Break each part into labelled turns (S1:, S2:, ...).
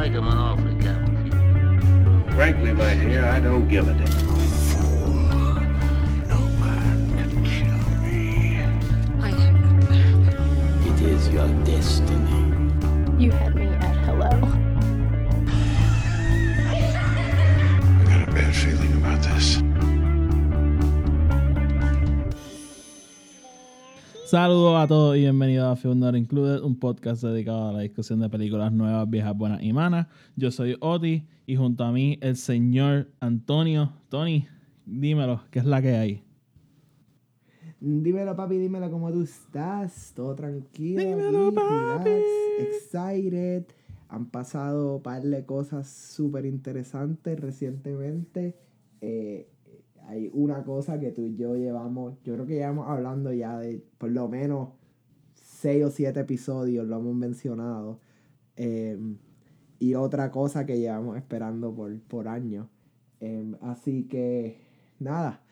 S1: make him an offer, Captain.
S2: Frankly, my dear, I don't give a damn.
S3: No can kill me. I.
S4: It is your destiny.
S5: You had
S6: Saludos a todos y bienvenidos a Film Not Included, un podcast dedicado a la discusión de películas nuevas, viejas, buenas y malas. Yo soy Oti y junto a mí el señor Antonio. Tony, dímelo, ¿qué es la que hay?
S7: Dímelo, papi, dímelo cómo tú estás. Todo tranquilo.
S6: Dímelo,
S7: aquí,
S6: papi.
S7: relax, excited. Han pasado un par de cosas súper interesantes recientemente. Eh, hay una cosa que tú y yo llevamos, yo creo que llevamos hablando ya de por lo menos seis o siete episodios, lo hemos mencionado. Eh, y otra cosa que llevamos esperando por, por años. Eh, así que, nada.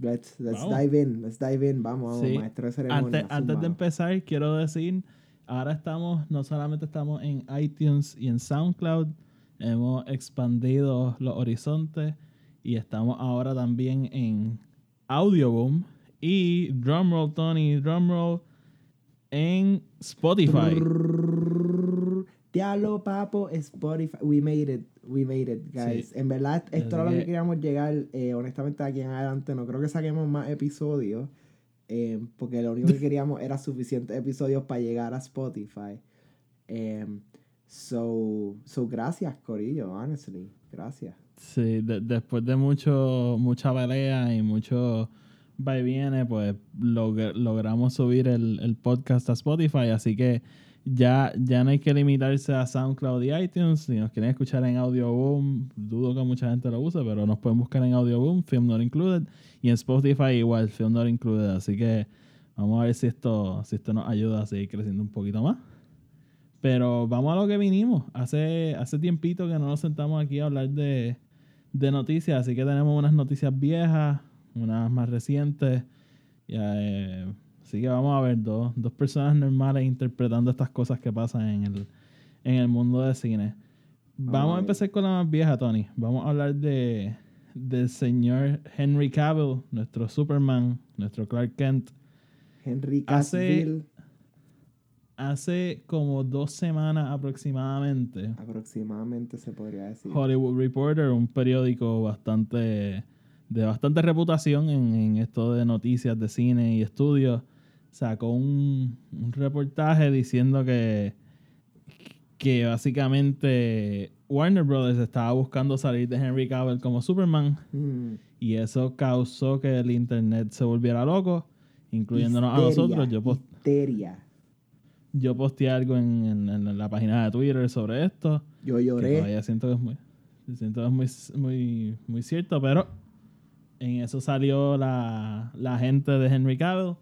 S7: Let's, let's dive in, let's dive in, vamos, vamos,
S6: Sí.
S7: maestro de ceremonia.
S6: Antes, antes de empezar, quiero decir, ahora estamos, no solamente estamos en iTunes y en SoundCloud, hemos expandido los horizontes y estamos ahora también en Audioboom y Drumroll, Tony, Drumroll en Spotify.
S7: Diablo, papo, Spotify. We made it. We made it, guys.
S6: Sí.
S7: En verdad, esto era lo que
S6: que-
S7: queríamos llegar. eh, honestamente, aquí en adelante no creo que saquemos más episodios. eh, porque lo único que queríamos era suficientes episodios para llegar a Spotify. Em, so, so, gracias, Corillo, honestly. Gracias.
S6: Sí, de- después de mucho, mucha pelea y mucho va y viene, pues log- logramos subir el, el podcast a Spotify, así que ya, ya no hay que limitarse a SoundCloud y iTunes. Si nos quieren escuchar en Audioboom, dudo que mucha gente lo use, pero nos pueden buscar en Audioboom, Film Not Included, y en Spotify igual, Film Not Included. Así que vamos a ver si esto, si esto nos ayuda a seguir creciendo un poquito más. Pero vamos a lo que vinimos. Hace, hace tiempito que no nos sentamos aquí a hablar de, de noticias, así que tenemos unas noticias viejas, unas más recientes. Ya, eh, así que vamos a ver dos, dos personas normales interpretando estas cosas que pasan en el, en el mundo del cine. Vamos
S7: a
S6: empezar con la más vieja, Tony. Vamos a hablar de del señor Henry Cavill, nuestro Superman, nuestro Clark Kent.
S7: Henry Cavill,
S6: Hace como dos semanas aproximadamente,
S7: aproximadamente se podría decir.
S6: Hollywood Reporter, un periódico bastante de bastante reputación en, en esto de noticias de cine y estudios, sacó un, un reportaje diciendo que, que básicamente Warner Brothers estaba buscando salir de Henry Cavill como Superman
S7: Mm,
S6: y eso causó que el internet se volviera loco, incluyéndonos a nosotros. Yo,
S7: histeria.
S6: Yo posteé algo en, en- en la página de Twitter sobre esto.
S7: Yo lloré.
S6: todavía siento que es muy, siento que es muy, muy, muy cierto, pero en eso salió la, la gente de Henry Cavill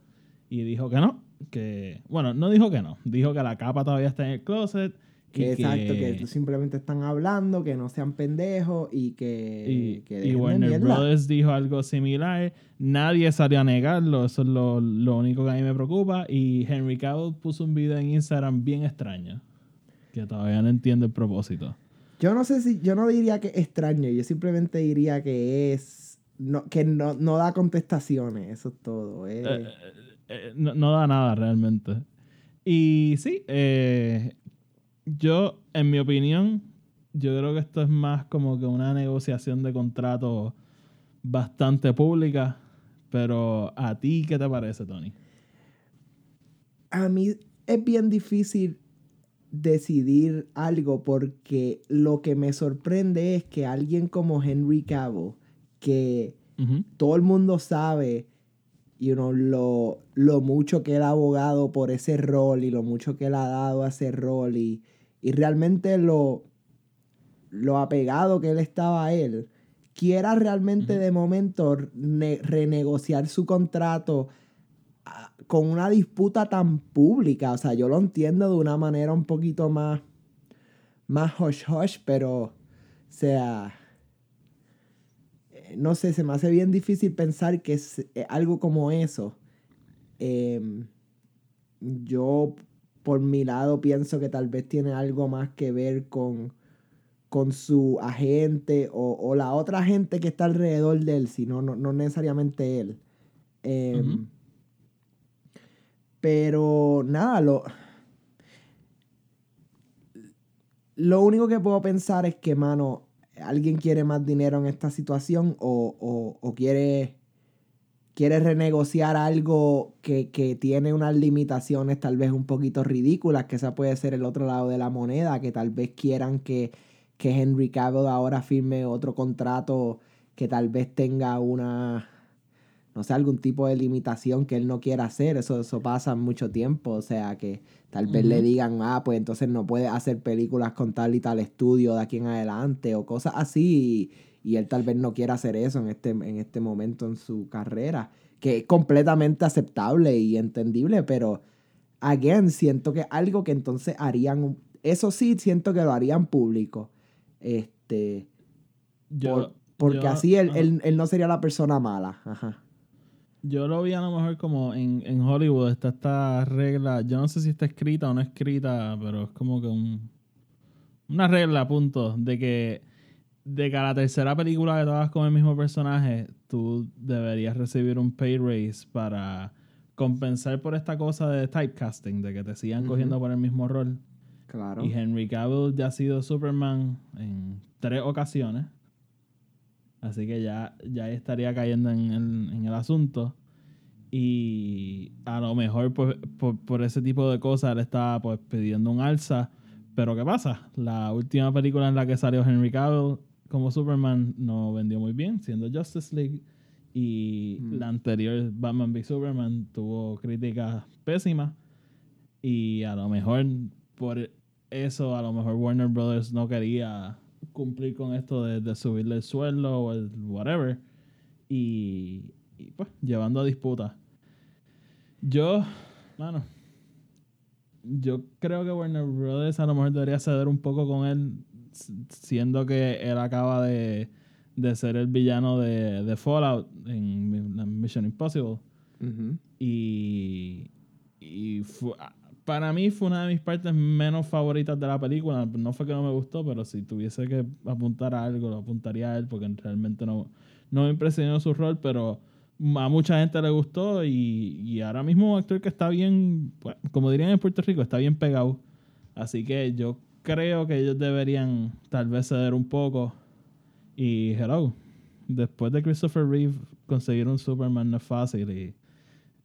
S6: y dijo que no, que, bueno, no dijo que no, dijo que la capa todavía está en el closet.
S7: Que exacto, que simplemente están hablando, que no sean pendejos y que,
S6: y,
S7: que
S6: y
S7: de
S6: Warner. Brothers dijo algo similar. Nadie salió a negarlo. Eso es lo, lo único que a mí me preocupa. Y Henry Cavill puso un video en Instagram bien extraño. Que todavía no entiendo el propósito.
S7: Yo no sé si, yo no diría que extraño, yo simplemente diría que es, no, que no, no da contestaciones, eso es todo. eh.
S6: Eh, eh, no, no da nada realmente. Y sí, eh, yo, en mi opinión, yo creo que esto es más como que una negociación de contrato bastante pública. Pero a ti, ¿qué te parece, Tony?
S7: A mí es bien difícil decidir algo porque lo que me sorprende es que alguien como Henry Cavill, que todo el mundo sabe you know, lo, lo mucho que él ha abogado por ese rol y lo mucho que él ha dado a ese rol y, y realmente lo, lo apegado que él estaba a él, quiera realmente de momento ne- renegociar su contrato ah, con una disputa tan pública. O sea, yo lo entiendo de una manera un poquito más, más hush hush, pero, o sea, no sé, se me hace bien difícil pensar que es eh, algo como eso. Em, yo, por mi lado, pienso que tal vez tiene algo más que ver con, con su agente o, o la otra gente que está alrededor de él, sino no, no necesariamente él. Em. Pero nada, lo, lo único que puedo pensar es que, mano, alguien quiere más dinero en esta situación o, o- o quiere, quiere renegociar algo que, que tiene unas limitaciones tal vez un poquito ridículas, que esa puede ser el otro lado de la moneda, que tal vez quieran que, que Henry Cavill ahora firme otro contrato que tal vez tenga una, no sé, algún tipo de limitación que él no quiera hacer. Eso, eso pasa mucho tiempo. O sea, que tal vez le digan, ah, pues entonces no puede hacer películas con tal y tal estudio de aquí en adelante o cosas así. Y, y él tal vez no quiera hacer eso en este, en este momento en su carrera. Que es completamente aceptable y entendible, pero, again, siento que algo que entonces harían, eso sí, siento que lo harían público. Este,
S6: Yo,
S7: por- porque
S6: yo-
S7: así él, él, él no sería la persona mala. Ajá.
S6: Yo lo vi a lo mejor como en, en Hollywood está esta regla, yo no sé si está escrita o no escrita, pero es como que un, una regla, punto, de que de que a la tercera película que tú hagas con el mismo personaje, tú deberías recibir un pay raise para compensar por esta cosa de typecasting, de que te sigan cogiendo por el mismo rol.
S7: Claro.
S6: Y Henry Cavill ya ha sido Superman en tres ocasiones. Así que ya, ya estaría cayendo en el, en el asunto. Y a lo mejor pues, por, por ese tipo de cosas él estaba pues, pidiendo un alza. Pero ¿qué pasa? La última película en la que salió Henry Cavill como Superman no vendió muy bien, siendo Justice League. Y
S7: Mm.
S6: la anterior, Batman v Superman, tuvo críticas pésimas. Y a lo mejor por eso, a lo mejor Warner Brothers no quería cumplir con esto de, de subirle el sueldo o el whatever. Y, y, pues, llevando a disputas. Yo, mano, yo creo que Warner Brothers a lo mejor debería ceder un poco con él, siendo que él acaba de, de ser el villano de, de Fallout en Mission Impossible. Y, y fu- para mí fue una de mis partes menos favoritas de la película. No fue que no me gustó, pero si tuviese que apuntar a algo, lo apuntaría a él, porque realmente no, no me impresionó su rol, pero a mucha gente le gustó y, y ahora mismo un actor que está bien, pues, como dirían en Puerto Rico, está bien pegado. Así que yo creo que ellos deberían tal vez ceder un poco. Y hello, después de Christopher Reeve conseguir un Superman no es fácil y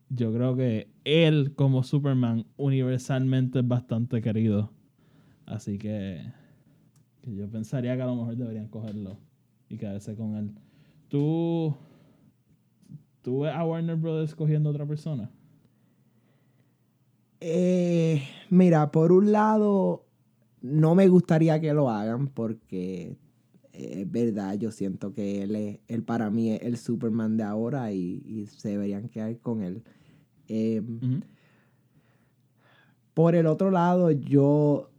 S6: yo creo que él como Superman universalmente es bastante querido. Así que, yo pensaría que a lo mejor deberían cogerlo y quedarse con él. ¿Tú, tú ves a Warner Brothers cogiendo a otra persona?
S7: Eh, mira, por un lado, no me gustaría que lo hagan porque es verdad, yo siento que él, es, él para mí es el Superman de ahora y, y se deberían quedar con él. Eh. Por el otro lado, yo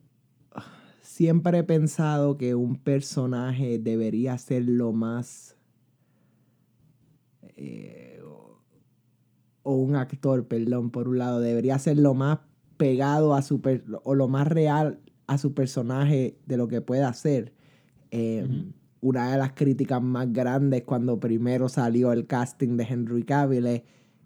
S7: siempre he pensado que un personaje debería ser lo más... eh, o- un actor, perdón, por un lado, debería ser lo más pegado a su... o lo más real a su personaje de lo que puede hacer. Eh. Una de las críticas más grandes cuando primero salió el casting de Henry Cavill es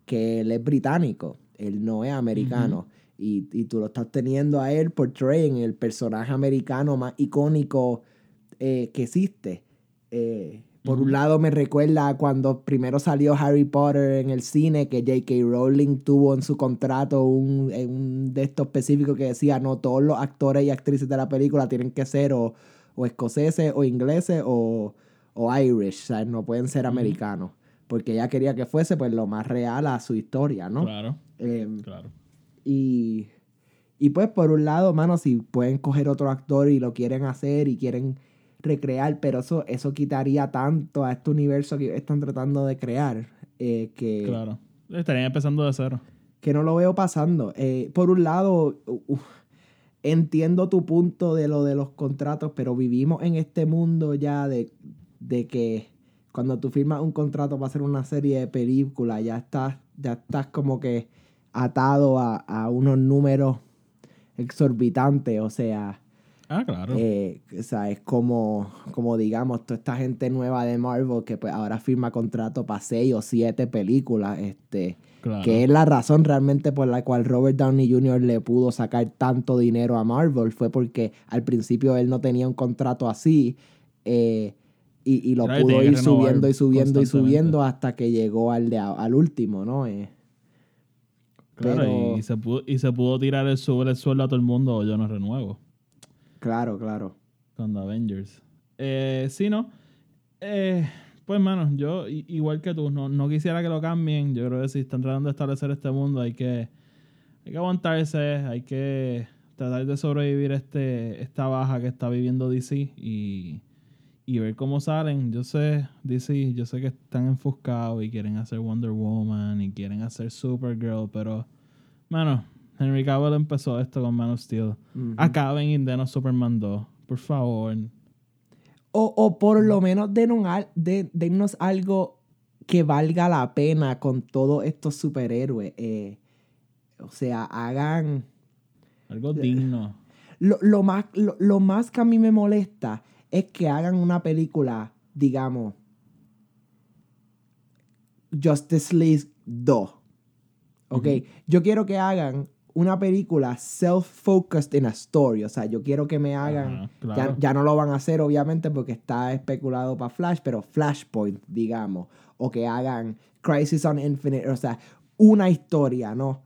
S7: que él es británico, él no es americano. y, y tú lo estás teniendo a él portraying el personaje americano más icónico eh, que existe. Eh, por un lado me recuerda a cuando primero salió Harry Potter en el cine, que J.K. Rowling tuvo en su contrato un, un de estos específicos que decía, no, todos los actores y actrices de la película tienen que ser o, o escoceses o ingleses o, o Irish, ¿sabes? no pueden ser americanos. Porque ella quería que fuese pues lo más real a su historia, ¿no?
S6: Claro,
S7: Em,
S6: claro.
S7: y, y pues por un lado, mano, si pueden coger otro actor y lo quieren hacer y quieren recrear, pero eso, eso quitaría tanto a este universo que están tratando de crear eh, que,
S6: Claro. Estarían empezando de cero.
S7: que no lo veo pasando. Eh, por un lado, uf, entiendo tu punto de lo de los contratos, pero vivimos en este mundo ya de, de que cuando tú firmas un contrato para hacer una serie de películas, ya estás, ya estás como que atado a, a unos números exorbitantes. O sea,
S6: Ah, claro.
S7: Eh, o sea, es como, como digamos, toda esta gente nueva de Marvel que pues ahora firma contrato para seis o siete películas, este,
S6: claro.
S7: que es la razón realmente por la cual Robert Downey Jr. le pudo sacar tanto dinero a Marvel, fue porque al principio él no tenía un contrato así eh, y, y lo pudo ir subiendo y subiendo y subiendo hasta que llegó al, de, al último, ¿no? Eh,
S6: Claro,
S7: pero-
S6: y, se pudo, y se pudo tirar el sobre el suelo a todo el mundo o yo no renuevo
S7: claro, claro.
S6: con The Avengers. Eh, sí, ¿no? Eh, pues, mano, yo igual que tú, no, no quisiera que lo cambien. Yo creo que si están tratando de establecer este mundo hay que, hay que aguantarse, hay que tratar de sobrevivir este, esta baja que está viviendo DC y, y ver cómo salen. Yo sé, DC, yo sé que están enfuscados y quieren hacer Wonder Woman y quieren hacer Supergirl, pero, mano, Henry Cavill empezó esto con Man of Steel. Acaben y denos Superman 2, por favor.
S7: O, o por lo menos denos, al- de- dennos algo que valga la pena con todos estos superhéroes. eh, o sea, hagan...
S6: Algo digno.
S7: Lo, lo más, lo, lo más que a mí me molesta es que hagan una película, digamos, Justice League 2. ¿Ok? Yo quiero que hagan una película self-focused in a story. O sea, yo quiero que me hagan... Ya,
S6: claro.
S7: ya no lo van a hacer, obviamente, porque está especulado para Flash, pero Flashpoint, digamos. O que hagan Crisis on Infinite. O sea, una historia, ¿no?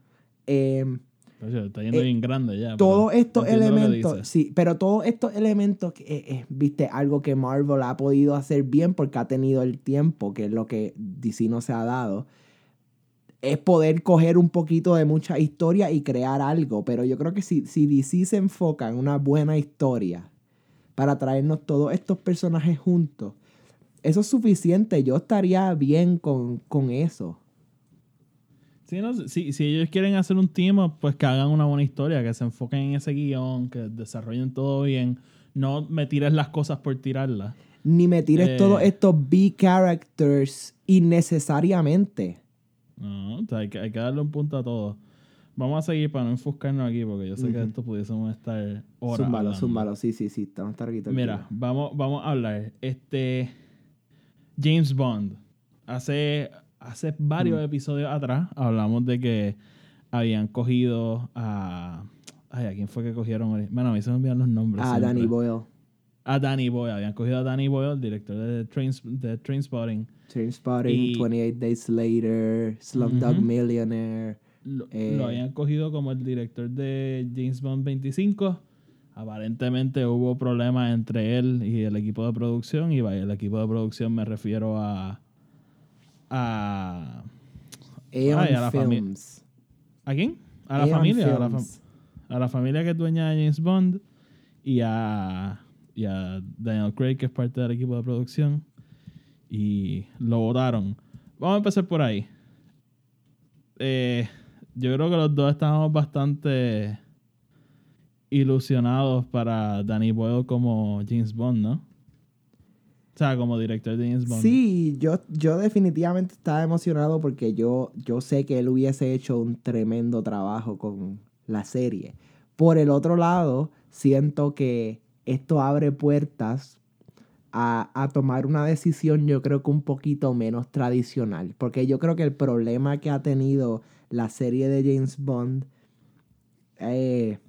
S7: Em,
S6: Oye, está yendo
S7: Eh,
S6: bien grande ya.
S7: todos estos elementos, sí, pero todos estos elementos, eh, eh, viste, algo que Marvel ha podido hacer bien porque ha tenido el tiempo, que es lo que DC no se ha dado, es poder coger un poquito de mucha historia y crear algo. Pero yo creo que si, si DC se enfoca en una buena historia para traernos todos estos personajes juntos, eso es suficiente. Yo estaría bien con, con eso.
S6: Sí, no, si, si ellos quieren hacer un team pues que hagan una buena historia, que se enfoquen en ese guion, que desarrollen todo bien. No me tires las cosas por tirarlas.
S7: Ni me tires
S6: Eh.
S7: todos estos B-characters innecesariamente.
S6: No, o sea, hay, que, hay que darle un punto a todo. Vamos a seguir para no enfuscarnos aquí, porque yo sé que esto pudiésemos estar horas.
S7: Zúmbalo, zúmbalo. Sí, sí, sí. Estamos el
S6: Mira, vamos, vamos a hablar. Este. James Bond. Hace, hace varios episodios atrás hablamos de que habían cogido a. Ay, ¿a quién fue que cogieron? Bueno, a mí se me olvidan los nombres. Siempre.
S7: Danny Boyle.
S6: A Danny Boyle. Habían cogido a Danny Boyle, el director de, Trains, de Trainspotting.
S7: Trainspotting,
S6: Y-
S7: 28 Days Later, Slumdog
S6: Ujú.
S7: Millionaire.
S6: Lo,
S7: Eh.
S6: lo habían cogido como el director de James Bond 25. Aparentemente hubo problemas entre él y el equipo de producción. Y vaya, el equipo de producción me refiero a. a.
S7: Aeon
S6: Ay, a la fami-
S7: Films.
S6: ¿A quién? A la
S7: Aeon
S6: familia. A la, fam-
S7: Films.
S6: a la familia que es dueña de James Bond. Y a. Y a Daniel Craig, que es parte del equipo de producción. Y lo votaron. Vamos a empezar por ahí. Eh, yo creo que los dos estábamos bastante ilusionados para Danny Boyle como James Bond, ¿no? O sea, como director de James Bond.
S7: Sí, yo, yo definitivamente estaba emocionado porque yo, yo sé que él hubiese hecho un tremendo trabajo con la serie. Por el otro lado, siento que esto abre puertas a, a tomar una decisión yo creo que un poquito menos tradicional. Porque yo creo que el problema que ha tenido la serie de James Bond... eh,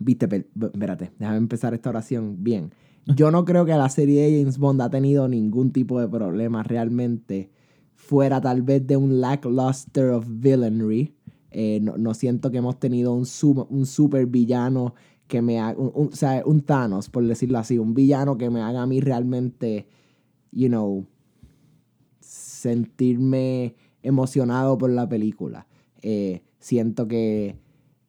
S7: Viste, espérate, déjame empezar esta oración bien. Yo no creo que la serie de James Bond ha tenido ningún tipo de problema realmente, fuera tal vez de un lackluster of villainry. Eh, no, no siento que hemos tenido un, sum- un super villano que me haga, un, un- o sea, un Thanos, por decirlo así, un villano que me haga a mí realmente, you know, sentirme emocionado por la película. Eh, siento que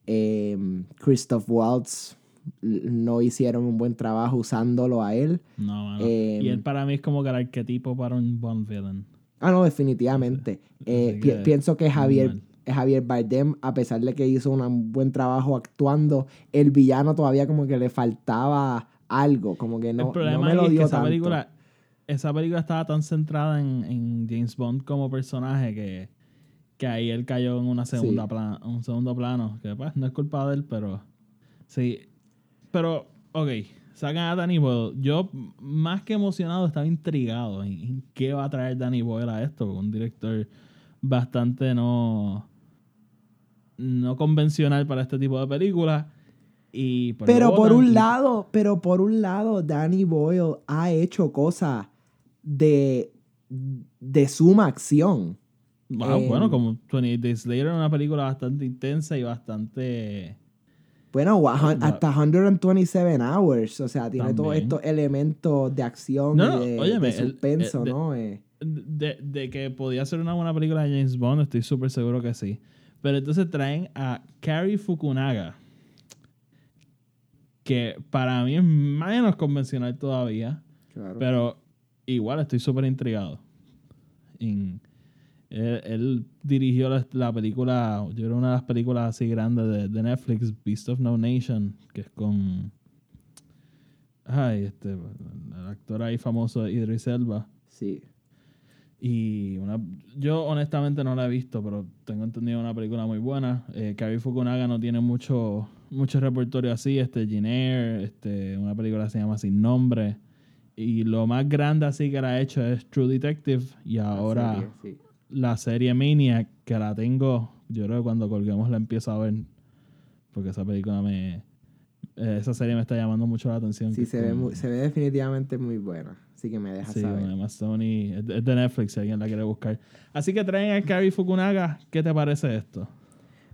S7: eh, Christoph Waltz no hicieron un buen trabajo usándolo a él.
S6: No, mano.
S7: Eh,
S6: y él para mí es como que el arquetipo para un Bond villain.
S7: Ah, no, definitivamente. Eh,
S6: Así
S7: pi-
S6: que,
S7: pienso que Javier. Javier Bardem, a pesar de que hizo un buen trabajo actuando, el villano todavía como que le faltaba algo, como que no,
S6: el
S7: no
S6: problema
S7: me lo
S6: es
S7: dio
S6: que esa
S7: tanto.
S6: película, esa película estaba tan centrada en, en James Bond como personaje que, que ahí él cayó en una segunda
S7: Sí.
S6: un segundo plano. Que pues no es culpa de él, pero sí. Pero ok, sacan a Danny Boyle. Yo, más que emocionado, estaba intrigado en, en qué va a traer Danny Boyle a esto. Un director bastante no, no convencional para este tipo de películas. Y pues
S7: Pero por un lado, pero por un lado, Danny Boyle ha hecho cosas de, de suma acción.
S6: Wow,
S7: em,
S6: bueno, como 28 Days Later, una película bastante intensa y bastante.
S7: Bueno,
S6: Ah,
S7: hasta 127 Hours. O sea, tiene todos estos elementos de acción
S6: No,
S7: y de,
S6: óyeme,
S7: de
S6: el-
S7: suspenso,
S6: el- de-
S7: ¿no? Eh,
S6: De, de que podía ser una buena película de James Bond, estoy súper seguro que sí. Pero entonces traen a Cary Fukunaga, que para mí es menos convencional todavía,
S7: claro.
S6: pero igual estoy súper intrigado. Él, él dirigió la, la película, yo creo una de las películas así grandes de, de Netflix, Beast of No Nation, que es con... Ay, este, el actor ahí famoso Idris Elba.
S7: sí.
S6: Y una, yo honestamente no la he visto, pero tengo entendido una película muy buena. Eh, Cary Fukunaga no tiene mucho, mucho repertorio así. Este, Ginair, este, una película que se llama Sin Nombre. Y lo más grande así que la ha hecho es True Detective. Y ahora
S7: serie, sí.
S6: la serie Maniac, que la tengo, yo creo que cuando colguemos la empiezo a ver. Porque esa película me... eh, esa serie me está llamando mucho la atención.
S7: Sí, se ve, muy- se ve definitivamente muy buena. Así que me deja
S6: Sí,
S7: saber.
S6: además Sony es de Netflix si alguien la quiere buscar. Así que traen a Cary Fukunaga. ¿Qué te parece esto?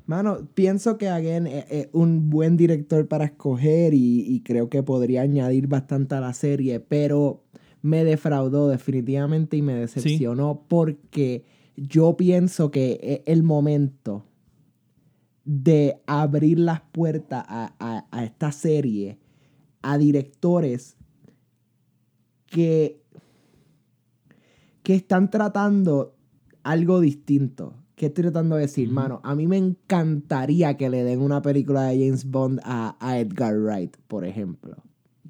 S7: Mano, pienso que again es, es un buen director para escoger y, y creo que podría añadir bastante a la serie, pero me defraudó definitivamente y me decepcionó porque yo pienso que es el momento de abrir las puertas a, a- a esta serie a directores que, que están tratando algo distinto. ¿Qué estoy tratando de decir, mano? A mí me encantaría que le den una película de James Bond a, a Edgar Wright, por ejemplo.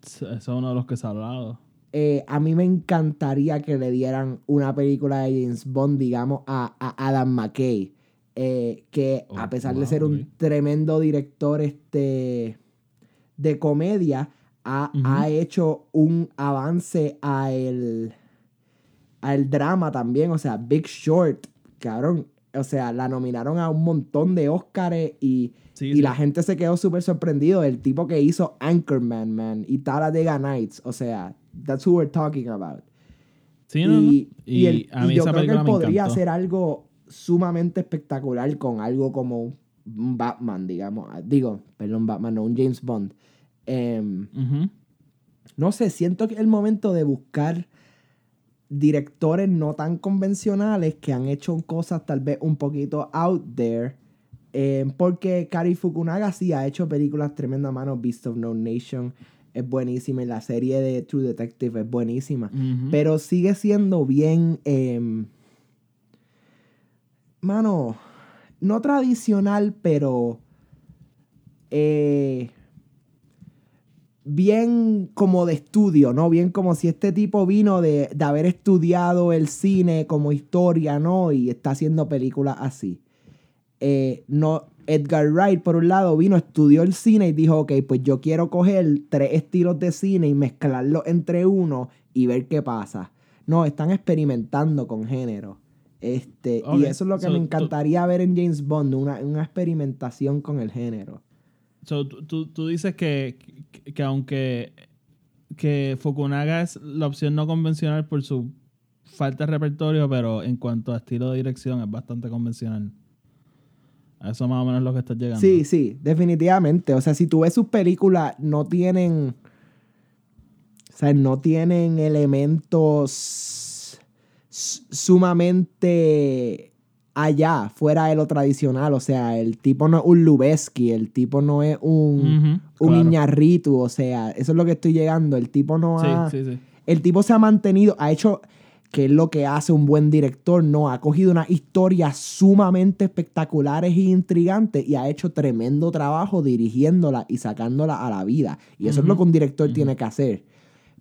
S6: Ese es uno de los que se ha hablado.
S7: Eh, a mí me encantaría que le dieran una película de James Bond, digamos, a, a Adam McKay. eh, que
S6: Oh,
S7: a pesar de ser un tremendo director este, de comedia, ha,
S6: Ujú.
S7: ha hecho un avance a el, a el drama también. O sea, Big Short, cabrón. O sea, la nominaron a un montón de Oscars y,
S6: Sí,
S7: y
S6: sí.
S7: la gente se quedó súper sorprendido. El tipo que hizo Anchorman, man, y Talladega Nights. O sea, that's who we're talking about.
S6: Sí, no, no.
S7: y,
S6: Y,
S7: y él-
S6: a
S7: y
S6: mí
S7: yo
S6: esa
S7: creo que él podría
S6: encantó.
S7: hacer algo sumamente espectacular con algo como un Batman, digamos. Digo, perdón, Batman, no, un James Bond. Em, no sé, siento que es el momento de buscar directores no tan convencionales que han hecho cosas tal vez un poquito out there. Eh, porque Kari Fukunaga sí ha hecho películas tremendas mano. Beast of No Nation es buenísima y la serie de True Detective es buenísima. Pero sigue siendo bien. em, mano, no tradicional, pero. eh, bien como de estudio, ¿no? Bien como si este tipo vino de, de haber estudiado el cine como historia, ¿no? Y está haciendo películas así. Eh, no, Edgar Wright, por un lado, vino, estudió el cine y dijo, ok, pues yo quiero coger tres estilos de cine y mezclarlos entre uno y ver qué pasa. No, están experimentando con género. Este, Y eso es lo que
S6: so
S7: me encantaría ver en James Bond, una, una experimentación con el género.
S6: So, tú, tú- dices que, que, que aunque que Fukunaga es la opción no convencional por su falta de repertorio, pero en cuanto a estilo de dirección es bastante convencional. A eso más o menos es lo que estás llegando.
S7: Sí, sí, definitivamente. O sea, si tú ves sus películas, no tienen. O sea, no tienen elementos sumamente allá, fuera de lo tradicional. O sea, el tipo no es un Lubeski, el tipo no es un, un
S6: claro.
S7: Iñárritu, O sea, eso es lo que estoy llegando. El tipo no ha.
S6: Sí, sí, sí.
S7: El tipo se ha mantenido, ha hecho, que es lo que hace un buen director, ¿no? Ha cogido unas historias sumamente espectaculares e intrigantes y ha hecho tremendo trabajo dirigiéndola y sacándola a la vida. Y eso es lo que un director tiene que hacer.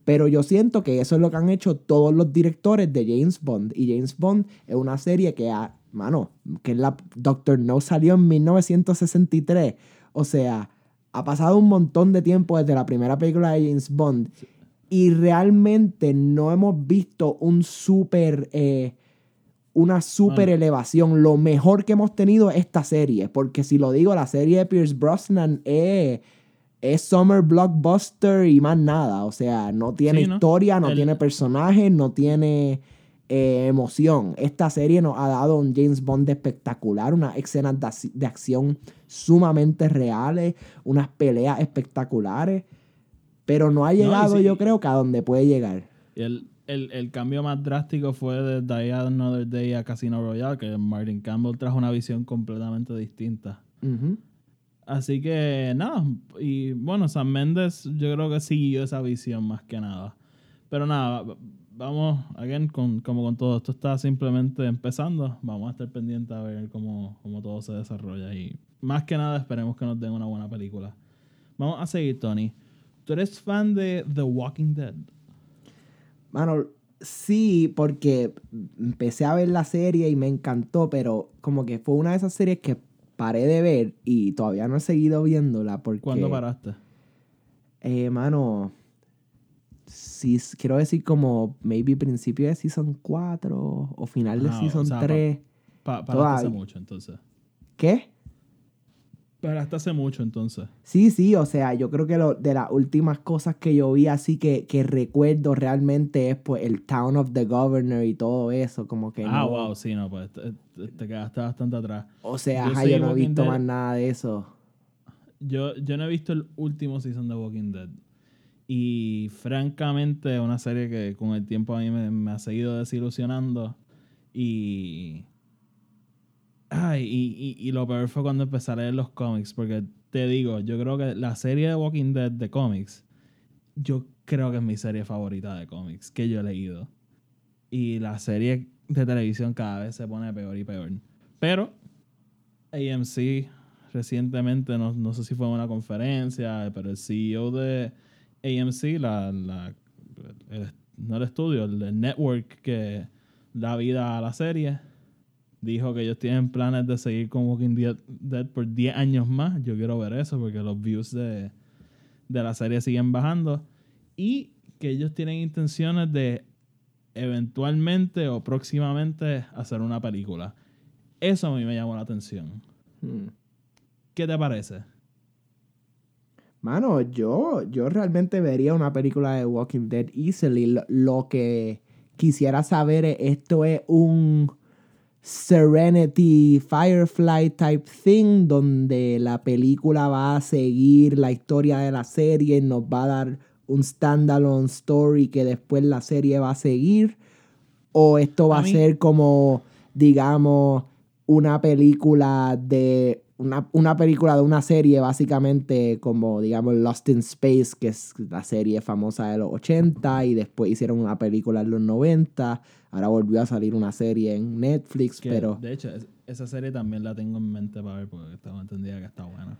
S7: Pero yo siento que eso es lo que han hecho todos los directores de James Bond. Y James Bond es una serie que ha, mano, que la Doctor No salió en 1963. O sea, ha pasado un montón de tiempo desde la primera película de James Bond y realmente no hemos visto un super, eh, una super
S6: Bueno.
S7: elevación. Lo mejor que hemos tenido es esta serie, porque si lo digo, la serie de Pierce Brosnan es, es Summer Blockbuster y más nada. O sea, no tiene
S6: Sí, ¿no?
S7: historia, no
S6: El-
S7: tiene personajes, no tiene eh, emoción. Esta serie nos ha dado un James Bond espectacular, unas escenas de, ac- de acción sumamente reales, unas peleas espectaculares, pero no ha llegado
S6: sí.
S7: yo creo que a donde puede llegar.
S6: Y el, el, el cambio más drástico fue de Die Another Day a Casino Royale, que Martin Campbell trajo una visión completamente distinta. Así que nada, y bueno, Sam Mendes yo creo que siguió esa visión más que nada. Pero nada, vamos, again, con, como con todo, esto está simplemente empezando. Vamos a estar pendientes a ver cómo, cómo todo se desarrolla. Y más que nada esperemos que nos den una buena película. Vamos a seguir, Tony. ¿Tú eres fan de The Walking Dead?
S7: Mano, sí, porque empecé a ver la serie y me encantó, pero como que fue una de esas series que paré de ver y todavía no he seguido viéndola porque...
S6: ¿Cuándo paraste?
S7: Eh, mano, sí, quiero decir como maybe principio de Season 4 o final de
S6: Ah, o
S7: Season
S6: sea, pa-
S7: 3.
S6: Pa paraste hace mucho, entonces.
S7: ¿Qué?
S6: Paraste hace mucho, entonces.
S7: Sí, sí, o sea, yo creo que lo, de las últimas cosas que yo vi así que, que recuerdo realmente es pues el Town of the Governor y todo eso, como que
S6: ah,
S7: no-
S6: wow, sí, no, pues te, te- te quedaste bastante atrás.
S7: O sea,
S6: Yo
S7: ajá, yo no he visto
S6: Dead.
S7: más nada de eso.
S6: Yo, yo no he visto el último season de Walking Dead. Y francamente es una serie que con el tiempo a mí me, me ha seguido desilusionando. Y... Ay, y, y, y lo peor fue cuando empecé a leer los cómics. Porque te digo, yo creo que la serie de Walking Dead de cómics, yo creo que es mi serie favorita de cómics que yo he leído. Y la serie de televisión cada vez se pone peor y peor. Pero AMC recientemente, no, no sé si fue una conferencia, pero el CEO de AMC, la, la- el- no el estudio, el, el network que da vida a la serie, dijo que ellos tienen planes de seguir con Walking Dead, Dead por 10 años más. Yo quiero ver eso porque los views de, de la serie siguen bajando. Y que ellos tienen intenciones de eventualmente o próximamente hacer una película. Eso a mí me llamó la atención.
S7: Hmm.
S6: ¿Qué te parece?
S7: Mano, yo, yo realmente vería una película de Walking Dead easily. Lo, lo que quisiera saber es, esto es un Serenity Firefly type thing, donde la película va a seguir la historia de la serie, nos va a dar un standalone story que después la serie va a seguir. O esto va
S6: A
S7: ser como, digamos, una película de. Una, una película de una serie, básicamente, como digamos Lost in Space, que es la serie famosa de los 80, y después hicieron una película en los 90. Ahora volvió a salir una serie en Netflix,
S6: Que,
S7: pero.
S6: de hecho, es- esa serie también la tengo en mente para ver porque estaba entendida que está buena.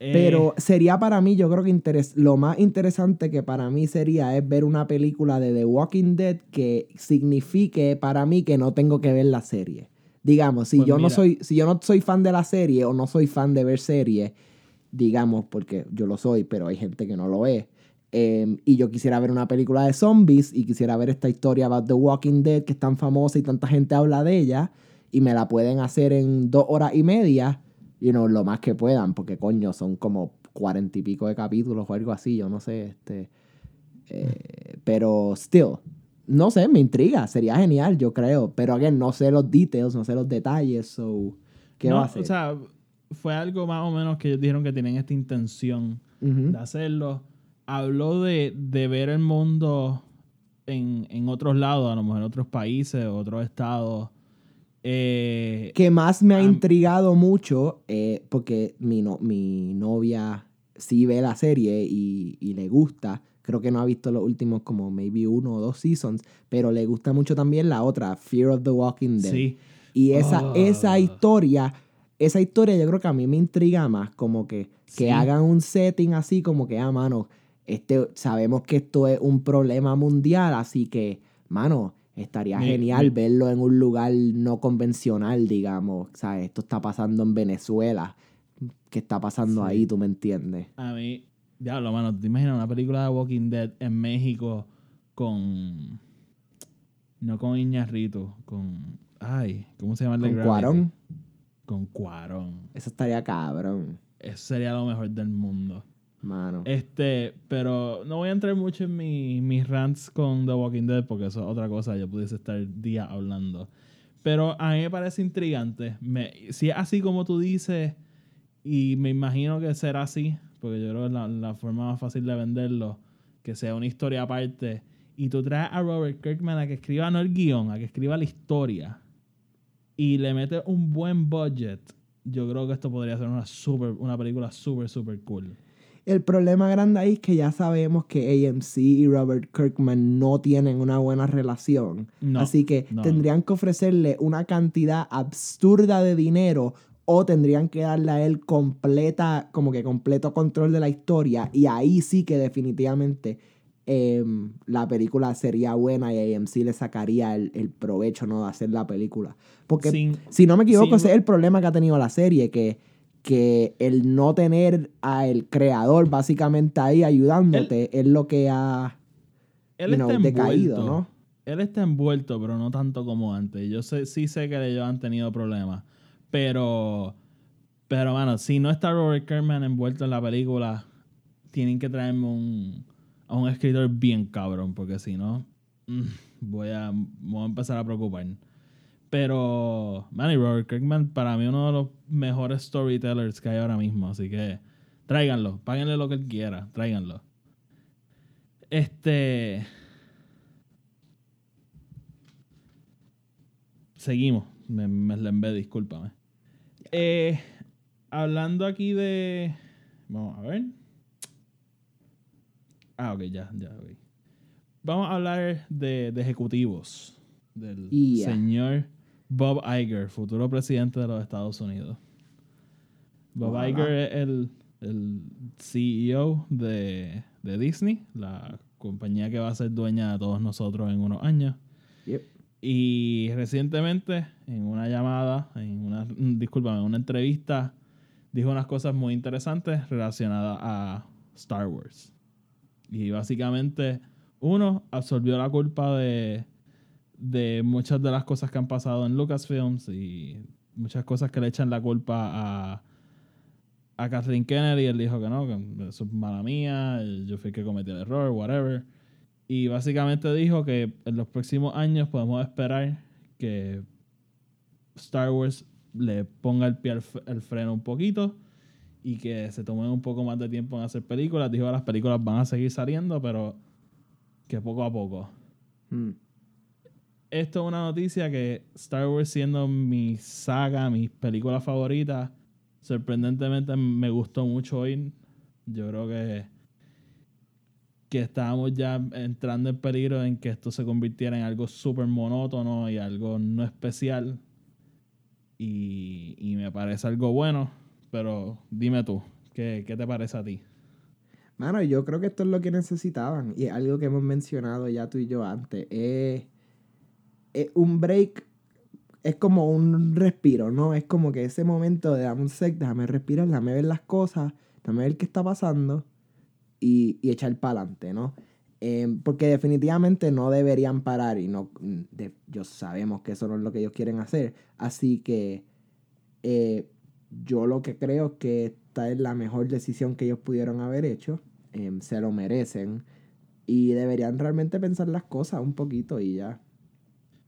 S6: Eh,
S7: Pero sería para mí, yo creo que interes- lo más interesante que para mí sería es ver una película de The Walking Dead que signifique para mí que no tengo que ver la serie. Digamos, si
S6: Pues
S7: yo no soy, si yo no soy fan de la serie o no soy fan de ver series, digamos, porque yo lo soy, pero hay gente que no lo es. eh, y yo quisiera ver una película de zombies y quisiera ver esta historia about The Walking Dead que es tan famosa y tanta gente habla de ella y me la pueden hacer en dos horas y media, you know, lo más que puedan, porque coño, son como cuarenta y pico de capítulos o algo así, yo no sé, este, eh, pero still, no sé, me intriga, sería genial, yo creo, pero again, no sé los details, no sé los detalles, so, ¿qué
S6: no,
S7: va a hacer?
S6: O sea, fue algo más o menos que ellos dijeron que tienen esta intención de hacerlo. Habló de, de ver el mundo en, en otros lados, a lo mejor en otros países, otros estados. Eh,
S7: que más me ha intrigado mucho, eh, porque mi, no, mi novia sí ve la serie y, y le gusta. Creo que no ha visto los últimos como maybe uno o dos seasons, pero le gusta mucho también la otra, Fear of the Walking Dead.
S6: sí.
S7: Y esa,
S6: Ah.
S7: esa historia, esa historia yo creo que a mí me intriga más, como que, hagan un setting así, como que, ah, mano, este, sabemos que esto es un problema mundial, así que, mano, estaría genial verlo en un lugar no convencional, digamos. O sea, esto está pasando en Venezuela. que está pasando
S6: Sí.
S7: ahí, tú me entiendes.
S6: A mí, diablo, mano, ¿te imaginas una película de Walking Dead en México con. No con Iñarrito, con. Ay, ¿cómo se llama el de
S7: Con? Cuarón,
S6: Con Cuarón.
S7: eso estaría cabrón,
S6: Eso sería lo mejor del mundo.
S7: mano.
S6: Este, pero no voy a entrar mucho en mi- mis rants con The Walking Dead porque eso es otra cosa. Yo pudiese estar días hablando. Pero a mí me parece intrigante. Me, si es así como tú dices, y me imagino que será así, porque yo creo que es la, la forma más fácil de venderlo, que sea una historia aparte, y tú traes a Robert Kirkman a que escriba no el guion, a que escriba la historia, y le metes un buen budget, yo creo que esto podría ser una, super, una película súper, súper cool.
S7: El problema grande ahí es que ya sabemos que AMC y Robert Kirkman no tienen una buena relación.
S6: No,
S7: Así que
S6: no.
S7: tendrían que ofrecerle una cantidad absurda de dinero o tendrían que darle a él completa, como que completo control de la historia. Y ahí sí que definitivamente em, la película sería buena y AMC le sacaría el, el provecho ¿no? de hacer la película. Porque
S6: Sin-
S7: si no me equivoco,
S6: sin-
S7: ese es el problema que ha tenido la serie, que, que el no tener al creador básicamente ahí ayudándote es lo que ha
S6: él
S7: you
S6: está
S7: know, decaído,
S6: envuelto.
S7: ¿no?
S6: Él está envuelto, pero no tanto como antes. Yo sé, sí sé que ellos han tenido problemas. Pero, pero, mano, si no está Robert Kerman envuelto en la película, tienen que traerme un, a un escritor bien cabrón, porque si no, mm, voy a, me voy a empezar a preocupar. Pero, man, y Robert Kirkman, para mí, uno de los mejores storytellers que hay ahora mismo. Así que, tráiganlo, páguenle lo que él quiera, tráiganlo. Este. Seguimos. Me, me lembé, discúlpame. Eh, hablando aquí de. Vamos a ver. Ah, ok, ya, ya, ok. Vamos a hablar de, de ejecutivos. Del
S7: Yeah.
S6: señor Bob Iger, futuro presidente de los Estados Unidos. Bob. Iger es el, el CEO de, de Disney, la compañía que va a ser dueña de todos nosotros en unos años.
S7: Yep.
S6: Y recientemente, en una llamada, en una, discúlpame, en una entrevista, dijo unas cosas muy interesantes relacionadas a Star Wars. Y básicamente, uno, absorbió la culpa de, de muchas de las cosas que han pasado en Lucasfilms y muchas cosas que le echan la culpa a, a Kathleen Kennedy. Él dijo que no, que eso es mala mía, yo fui el que cometí el error, whatever. Y básicamente dijo que en los próximos años podemos esperar que Star Wars le ponga el pie al, al freno un poquito y que se tomen un poco más de tiempo en hacer películas. Dijo que las películas van a seguir saliendo, pero que poco a poco.
S7: Mm.
S6: Esto es una noticia que Star Wars siendo mi saga, mis películas favoritas, sorprendentemente me gustó mucho hoy. Yo creo que que estábamos ya entrando en peligro en que esto se convirtiera en algo súper monótono y algo no especial. Y, y me parece algo bueno, pero dime tú, ¿qué, qué te parece a ti?
S7: Mano, yo creo que esto es lo que necesitaban. Y es algo que hemos mencionado ya tú y yo antes. Es, un break. Es como un respiro, ¿no? Es como que ese momento de dame un sec, déjame respirar, déjame ver las cosas, déjame ver qué está pasando y, y echar para adelante, ¿no? Eh, porque definitivamente no deberían parar y no de- yo sabemos que eso no es lo que ellos quieren hacer. Así que eh, yo lo que creo es que esta es la mejor decisión que ellos pudieron haber hecho. Em, se lo merecen. Y deberían realmente pensar las cosas un poquito y ya.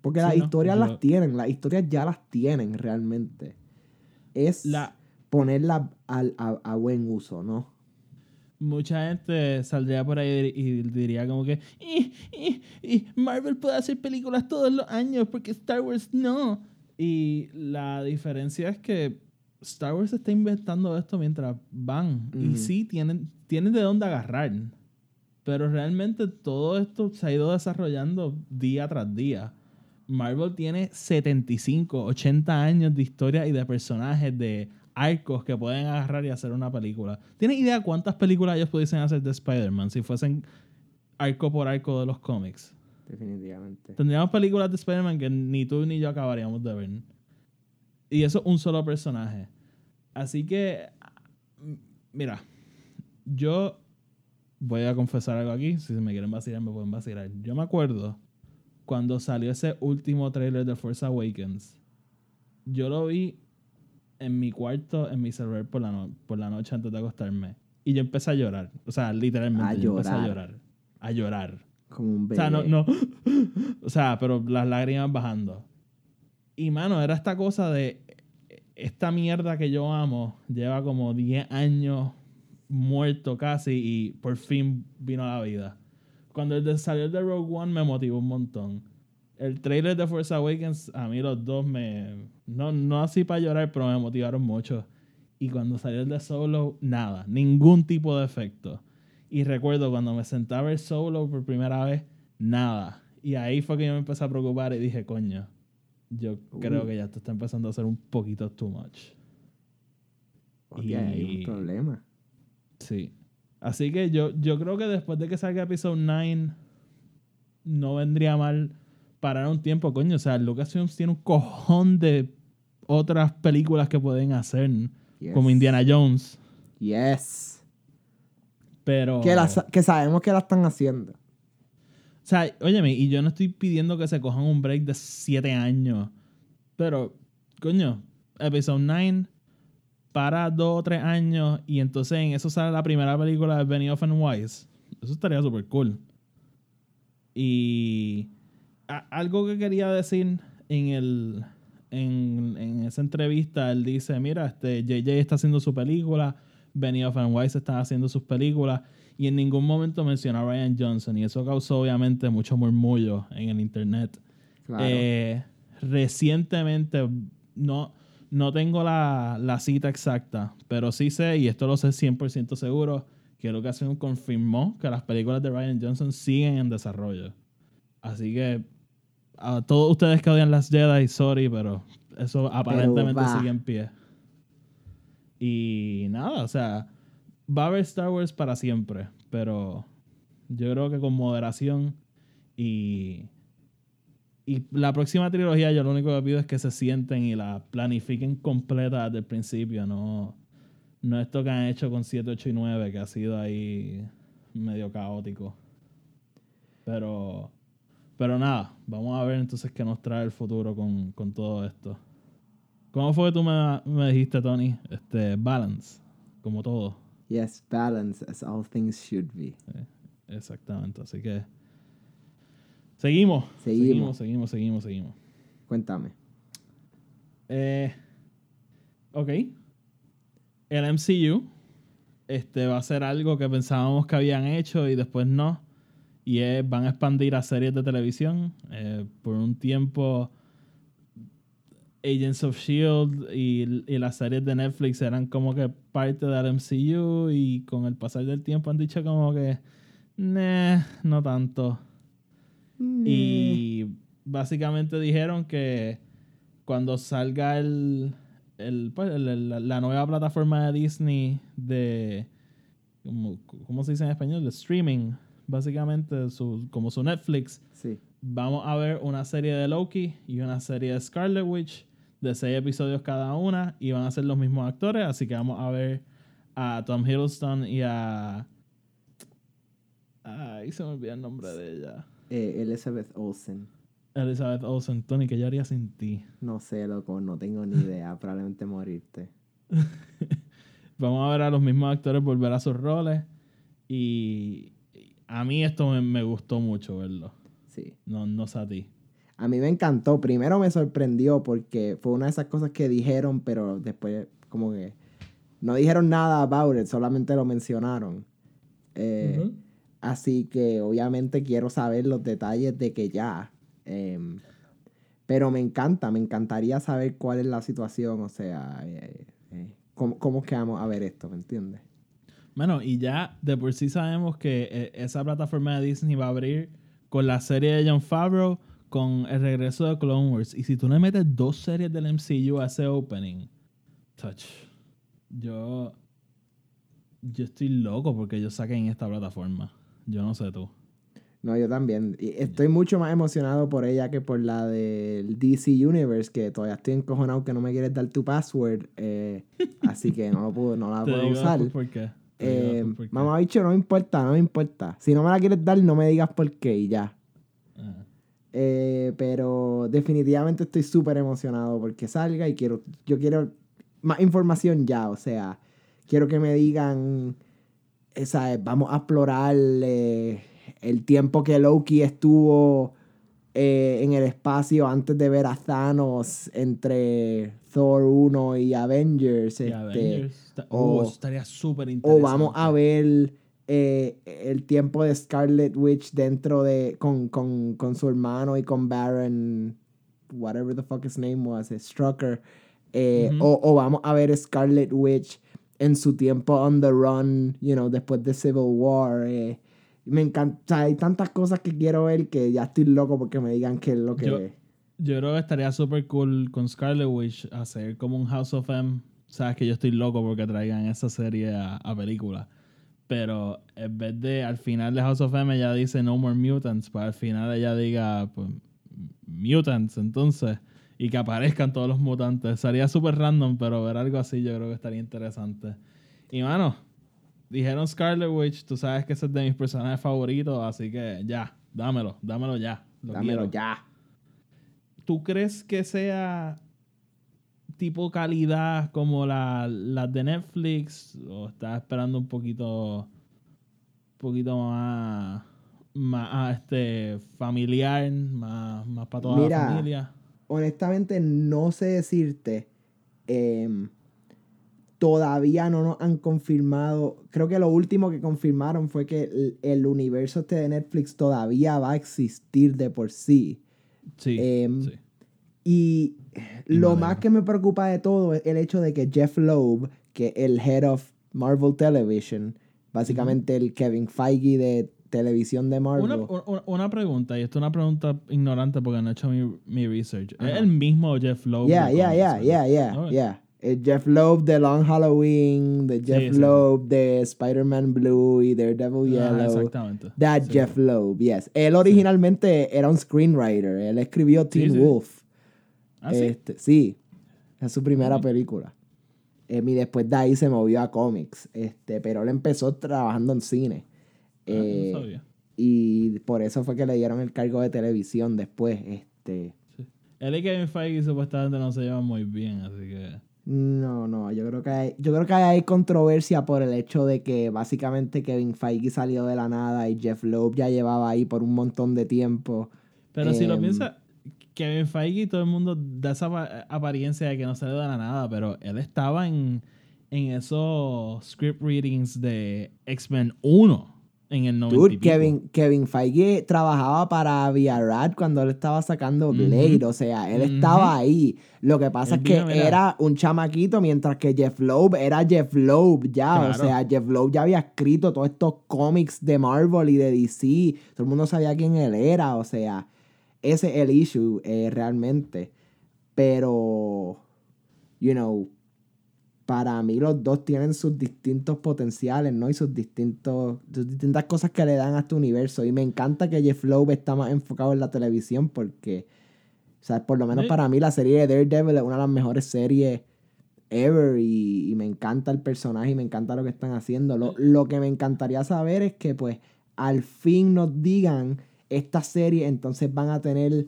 S7: Porque
S6: Sí,
S7: las
S6: ¿no?
S7: historias las tienen, las historias ya las tienen realmente. Es
S6: La,
S7: ponerlas a buen uso, ¿no?
S6: Mucha gente saldría por ahí y diría como que "Y- y- y Marvel puede hacer películas todos los años porque Star Wars no. Y la diferencia es que Star Wars está inventando esto mientras van. Y sí, tienen, tienen de dónde agarrar. Pero realmente todo esto se ha ido desarrollando día tras día. Marvel tiene 75, 80 años de historia y de personajes, de arcos que pueden agarrar y hacer una película. ¿Tienes idea cuántas películas ellos pudiesen hacer de Spider-Man si fuesen arco por arco de los cómics?
S7: Definitivamente.
S6: Tendríamos películas de Spider-Man que ni tú ni yo acabaríamos de ver. Y eso un solo personaje. Así que Mira, yo voy a confesar algo aquí. Si me quieren vacilar, me pueden vacilar. Yo me acuerdo cuando salió ese último trailer de Force Awakens. Yo lo vi en mi cuarto, en mi celular por la, no- por la noche antes de acostarme. Y yo empecé a llorar. O sea, literalmente.
S7: A
S6: yo empecé a
S7: llorar.
S6: llorar. A llorar.
S7: Como un
S6: O
S7: bebé.
S6: sea, no, no. O sea, pero las lágrimas bajando. Y mano, era esta cosa de esta mierda que yo amo lleva como 10 años muerto casi y por fin vino a la vida. Cuando el de salió el de Rogue One me motivó un montón. El trailer de Force Awakens, a mí los dos me... No, no así para llorar, pero me motivaron mucho. Y cuando salió el de Solo, nada, ningún tipo de efecto. Y recuerdo cuando me sentaba a ver Solo por primera vez, nada. Y ahí fue que yo me empecé a preocupar y dije, coño, yo creo que ya esto está empezando a ser un poquito too much.
S7: Hostia, hay
S6: y-
S7: un problema.
S6: Sí. Así que yo, yo creo que después de que salga Episode 9, no vendría mal parar un tiempo, coño. O sea, Lucasfilms tiene un cojón de otras películas que pueden hacer,
S7: Yes.
S6: como Indiana Jones.
S7: Yes.
S6: Pero.
S7: Que, la sa- que sabemos que la están haciendo.
S6: O sea, óyeme, y yo no estoy pidiendo que se cojan un break de 7 años. Pero, coño, Episode 9 para 2 o 3 años y entonces en eso sale la primera película de Benioff and Weiss. Eso estaría súper cool. Y a- algo que quería decir en el en, en esa entrevista, él dice, mira, este JJ está haciendo su película, Benioff and Weiss están haciendo sus películas y en ningún momento menciona a Ryan Johnson y eso causó obviamente mucho murmullo en el internet.
S7: Claro.
S6: Eh, recientemente, no, no tengo la, la cita exacta, pero sí sé, y esto lo sé 100% seguro, que Lucasfilm confirmó que las películas de Ryan Johnson siguen en desarrollo. Así que a todos ustedes que odian las Jedi, sorry, pero eso aparentemente sigue en pie. Y nada, o sea, va a haber Star Wars para siempre, pero yo creo que con moderación y y la próxima trilogía yo lo único que pido es que se sienten y la planifiquen completa desde el principio, no, no esto que han hecho con 7, 8 y 9, que ha sido ahí medio caótico. Pero, pero nada, vamos a ver entonces qué nos trae el futuro con, con todo esto. ¿Cómo fue que tú me, me dijiste, Tony? Este, balance, como todo.
S7: Yes, balance as all things should be.
S6: Exactamente, así que seguimos,
S7: Seguimos.
S6: seguimos, seguimos, seguimos, seguimos.
S7: Cuéntame.
S6: Eh, ok. El MCU este, va a ser algo que pensábamos que habían hecho y después no. Y es, van a expandir a series de televisión. Eh, por un tiempo, Agents of Shield y, y las series de Netflix eran como que parte del MCU. Y con el pasar del tiempo han dicho como que, nah, no tanto. Y básicamente dijeron que cuando salga el, el, pues, el- el- la, la nueva plataforma de Disney de ¿cómo, cómo se dice en español? de streaming, básicamente su, como su Netflix,
S7: Sí.
S6: vamos a ver una serie de Loki y una serie de Scarlet Witch de seis episodios cada una y van a ser los mismos actores, así que vamos a ver a Tom Hiddleston y a ay, se me olvidó el nombre de ella.
S7: Eh, Elizabeth Olsen.
S6: Elizabeth Olsen, Tony, ¿qué yo haría sin ti?
S7: No sé, loco, no tengo ni idea. Probablemente morirte.
S6: Vamos a ver a los mismos actores volver a sus roles. Y y a mí esto me, me gustó mucho verlo.
S7: Sí.
S6: No, no sé a ti.
S7: A mí me encantó. Primero me sorprendió porque fue una de esas cosas que dijeron, pero después como que no dijeron nada about it, solamente lo mencionaron. Eh, Así que obviamente quiero saber los detalles de que ya. em, pero me encanta, me encantaría saber cuál es la situación, o sea, eh, eh, cómo, cómo es que vamos a ver esto, ¿me entiendes?
S6: Bueno, y ya de por sí sabemos que eh, esa plataforma de Disney va a abrir con la serie de John Favreau, con el regreso de Clone Wars. Y si tú le metes dos series del MCU a ese opening, touch, yo, yo estoy loco porque ellos saquen esta plataforma. Yo no sé tú.
S7: No, yo también. Y estoy mucho más emocionado por ella que por la del DC Universe, que todavía estoy encojonado que no me quieres dar tu password. eh, así que no, lo puedo, no la puedo usar.
S6: por qué.
S7: Eh, mamá bicho, no me importa, no me importa. Si no me la quieres dar, no me digas por qué y ya.
S6: Ah.
S7: Eh, pero definitivamente estoy súper emocionado porque salga y quiero, yo quiero más información ya, o sea, quiero que me digan, eh, ¿sabes? vamos a explorar eh, el tiempo que Loki estuvo eh, en el espacio antes de ver a Thanos entre Thor 1 y Avengers.
S6: Y
S7: este,
S6: Avengers
S7: o-
S6: eso estaría súper
S7: o
S6: interesante.
S7: vamos a ver eh, el tiempo de Scarlet Witch dentro de. Con, con, con su hermano y con Baron. Whatever the fuck his name was, eh, Strucker. Eh, o, o vamos a ver Scarlet Witch en su tiempo on the run, you know, después de Civil War. eh. Me encanta. Hay tantas cosas que quiero ver que ya estoy loco porque me digan qué es lo que
S6: Yo-. Yo creo que estaría súper cool con Scarlet Witch hacer como un House of M. Sabes que yo estoy loco porque traigan esa serie a, a película. Pero en vez de al final de House of M ella dice No More Mutants, para al final ella diga pues, Mutants, entonces, y que aparezcan todos los mutantes. Sería súper random, pero ver algo así yo creo que estaría interesante. Y mano, dijeron Scarlet Witch, tú sabes que ese es de mis personajes favoritos, así que ya, dámelo, dámelo ya. Lo
S7: Dámelo
S6: quiero.
S7: ya.
S6: ¿Tú crees que sea tipo calidad como la, las de Netflix? ¿O estás esperando un poquito, un poquito más, más ah, este, familiar, más, más para toda
S7: Mira,
S6: la familia?
S7: honestamente no sé decirte. em, todavía no nos han confirmado. Creo que lo último que confirmaron fue que el, el universo este de Netflix todavía va a existir de por sí.
S6: Sí,
S7: em,
S6: sí.
S7: Y lo más que me preocupa de todo es el hecho de que Jeff Loeb, que es el head of Marvel Television, básicamente el Kevin Feige de televisión de Marvel.
S6: Una, una- una pregunta, y esto es una pregunta ignorante porque no he hecho mi, mi research.
S7: Ajá.
S6: ¿Es el mismo Jeff Lowe?
S7: Yeah, yeah, yeah, yeah, yeah. Eh, Jeff Loeb de Long Halloween, de Jeff
S6: sí, sí.
S7: Loeb de Spider-Man Blue y Daredevil
S6: Ah,
S7: Yellow.
S6: exactamente.
S7: That
S6: Sí.
S7: Jeff Loeb, yes. Él originalmente era un screenwriter. Él escribió Teen. Wolf.
S6: ¿Ah, sí?
S7: Este, sí, es su primera película. Em, y después de ahí se movió a cómics. Este, pero él empezó trabajando en cine.
S6: Ah,
S7: Eh,
S6: no sabía.
S7: y por eso fue que le dieron el cargo de televisión después. Este,
S6: Él y Kevin Feige supuestamente no se llevan muy bien, así que...
S7: no, no, yo creo que hay, yo creo que hay controversia por el hecho de que básicamente Kevin Feige salió de la nada y Jeff Loeb ya llevaba ahí por un montón de tiempo.
S6: Pero si lo
S7: Em,
S6: piensas, Kevin Feige todo el mundo da esa apa- apariencia de que no salió de la nada, pero él estaba en, en esos script readings de X-Men 1 en el 90 y
S7: Dude,
S6: pico.
S7: Kevin, Kevin Feige trabajaba para VRAD cuando él estaba sacando Blade, o sea, él estaba ahí. Lo que pasa
S6: Él
S7: es que
S6: vino,
S7: era un chamaquito, mientras que Jeff Loeb era Jeff Loeb ya, o sea, Jeff Loeb ya había escrito todos estos cómics de Marvel y de DC, todo el mundo sabía quién él era, o sea, ese es el issue eh, realmente. Pero, you know, para mí los dos tienen sus distintos potenciales, ¿no? Y sus distintos, sus distintas cosas que le dan a este universo. Y me encanta que Jeff Loeb está más enfocado en la televisión porque, o sea, por lo menos
S6: Sí.
S7: para mí la serie de Daredevil es una de las mejores series ever y, y me encanta el personaje y me encanta lo que están haciendo. Lo, lo que me encantaría saber es que pues al fin nos digan esta serie entonces van a tener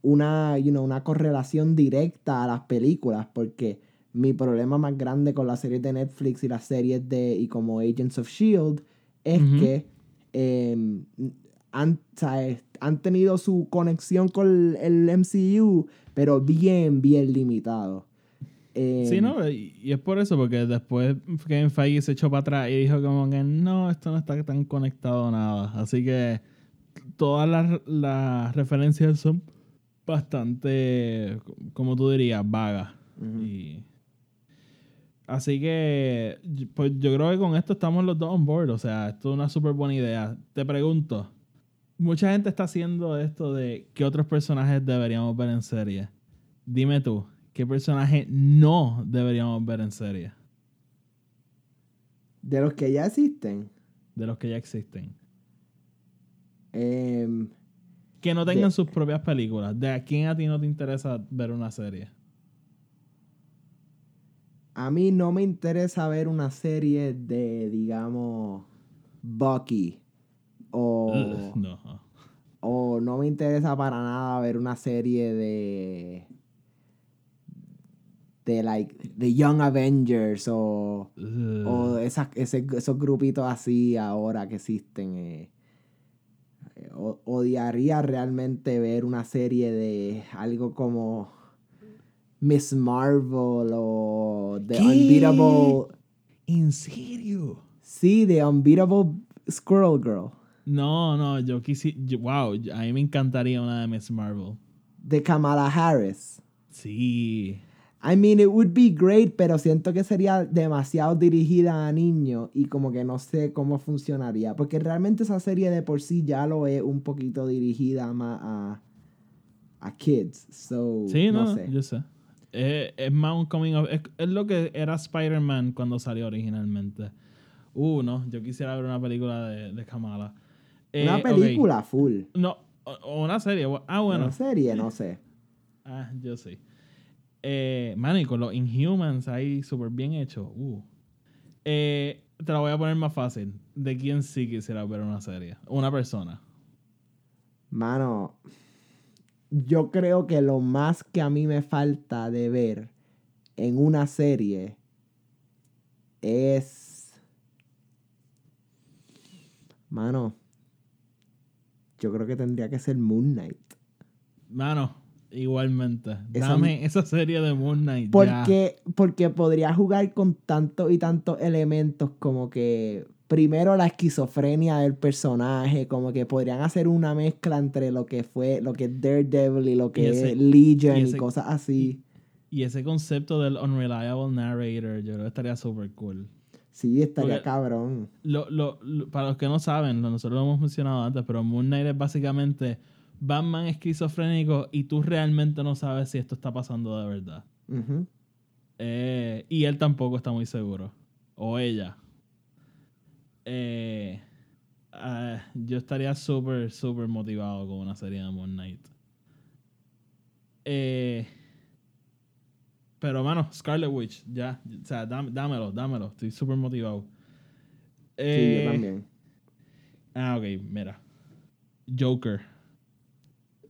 S7: una, you know, una correlación directa a las películas porque mi problema más grande con las series de Netflix y las series de y como Agents of Shield es que eh, han, ¿sabes? han tenido su conexión con el MCU, pero bien, bien limitado. Eh,
S6: Sí, no, y, y es por eso, porque después Kevin Feige se echó para atrás y dijo como que no, esto no está tan conectado a nada. Así que todas las, las referencias son bastante, como tú dirías, vagas. Y- Así que, pues yo creo que con esto estamos los dos on board. O sea, esto es una súper buena idea. Te pregunto, mucha gente está haciendo esto de qué otros personajes deberíamos ver en serie. Dime tú, ¿qué personaje no deberíamos ver en serie?
S7: De los que ya existen.
S6: De los que ya existen.
S7: Em,
S6: Que no tengan
S7: De-
S6: sus propias películas. ¿De a quién a ti no te interesa ver una serie?
S7: A mí no me interesa ver una serie de, digamos, Bucky. O,
S6: no.
S7: o no me interesa para nada ver una serie de. de, like, de Young Avengers o. O esas, ese- esos grupitos así ahora que existen. eh. Eh, o- odiaría realmente ver una serie de algo como Miss Marvel o The
S6: ¿Qué?
S7: Unbeatable.
S6: ¿En serio?
S7: Sí, The Unbeatable Squirrel Girl.
S6: No, no, yo quisiera. Wow, a mí me encantaría una de Miss Marvel.
S7: De Kamala Harris.
S6: Sí.
S7: I mean, it would be great, pero siento que sería demasiado dirigida a niños y como que no sé cómo funcionaría. Porque realmente esa serie de por sí ya lo es un poquito dirigida más a, a kids. So,
S6: Sí, no,
S7: no sé.
S6: yo sé. Es, es más un coming of. Es, es lo que era Spider-Man cuando salió originalmente. Uh, no, yo quisiera ver una película de, de Kamala. Eh,
S7: Una película full.
S6: No, o, una serie. Ah, bueno.
S7: Una serie, no sé.
S6: Ah, yo sí. Eh, y con los Inhumans ahí súper bien hecho. Uh. Eh, te la voy a poner más fácil. ¿De quién sí quisiera ver una serie? Una persona.
S7: Mano, yo creo que lo más que a mí me falta de ver en una serie es... Mano, yo creo que tendría que ser Moon Knight.
S6: Mano, igualmente. Dame esa serie de Moon Knight. ya.
S7: Porque, porque podría jugar con tantos y tantos elementos como que primero la esquizofrenia del personaje, como que podrían hacer una mezcla entre lo que fue, lo que es Daredevil y lo que
S6: Y ese-
S7: es Legion
S6: y
S7: cosas así.
S6: Y ese concepto del unreliable narrator, yo creo que estaría súper cool.
S7: Sí, estaría
S6: Porque-
S7: cabrón.
S6: Lo, lo, lo- para los que no saben, lo- nosotros lo hemos mencionado antes, pero Moon Knight es básicamente Batman esquizofrénico y tú realmente no sabes si esto está pasando de verdad. Eh, y él tampoco está muy seguro. O ella. Eh, ah, yo estaría súper, súper motivado con una serie de Moon Knight. Eh, pero, mano, Scarlet Witch, ya. O sea, dám- dámelo, dámelo. Estoy súper motivado.
S7: Sí,
S6: Eh,
S7: yo también.
S6: Ah, ok, mira. Joker.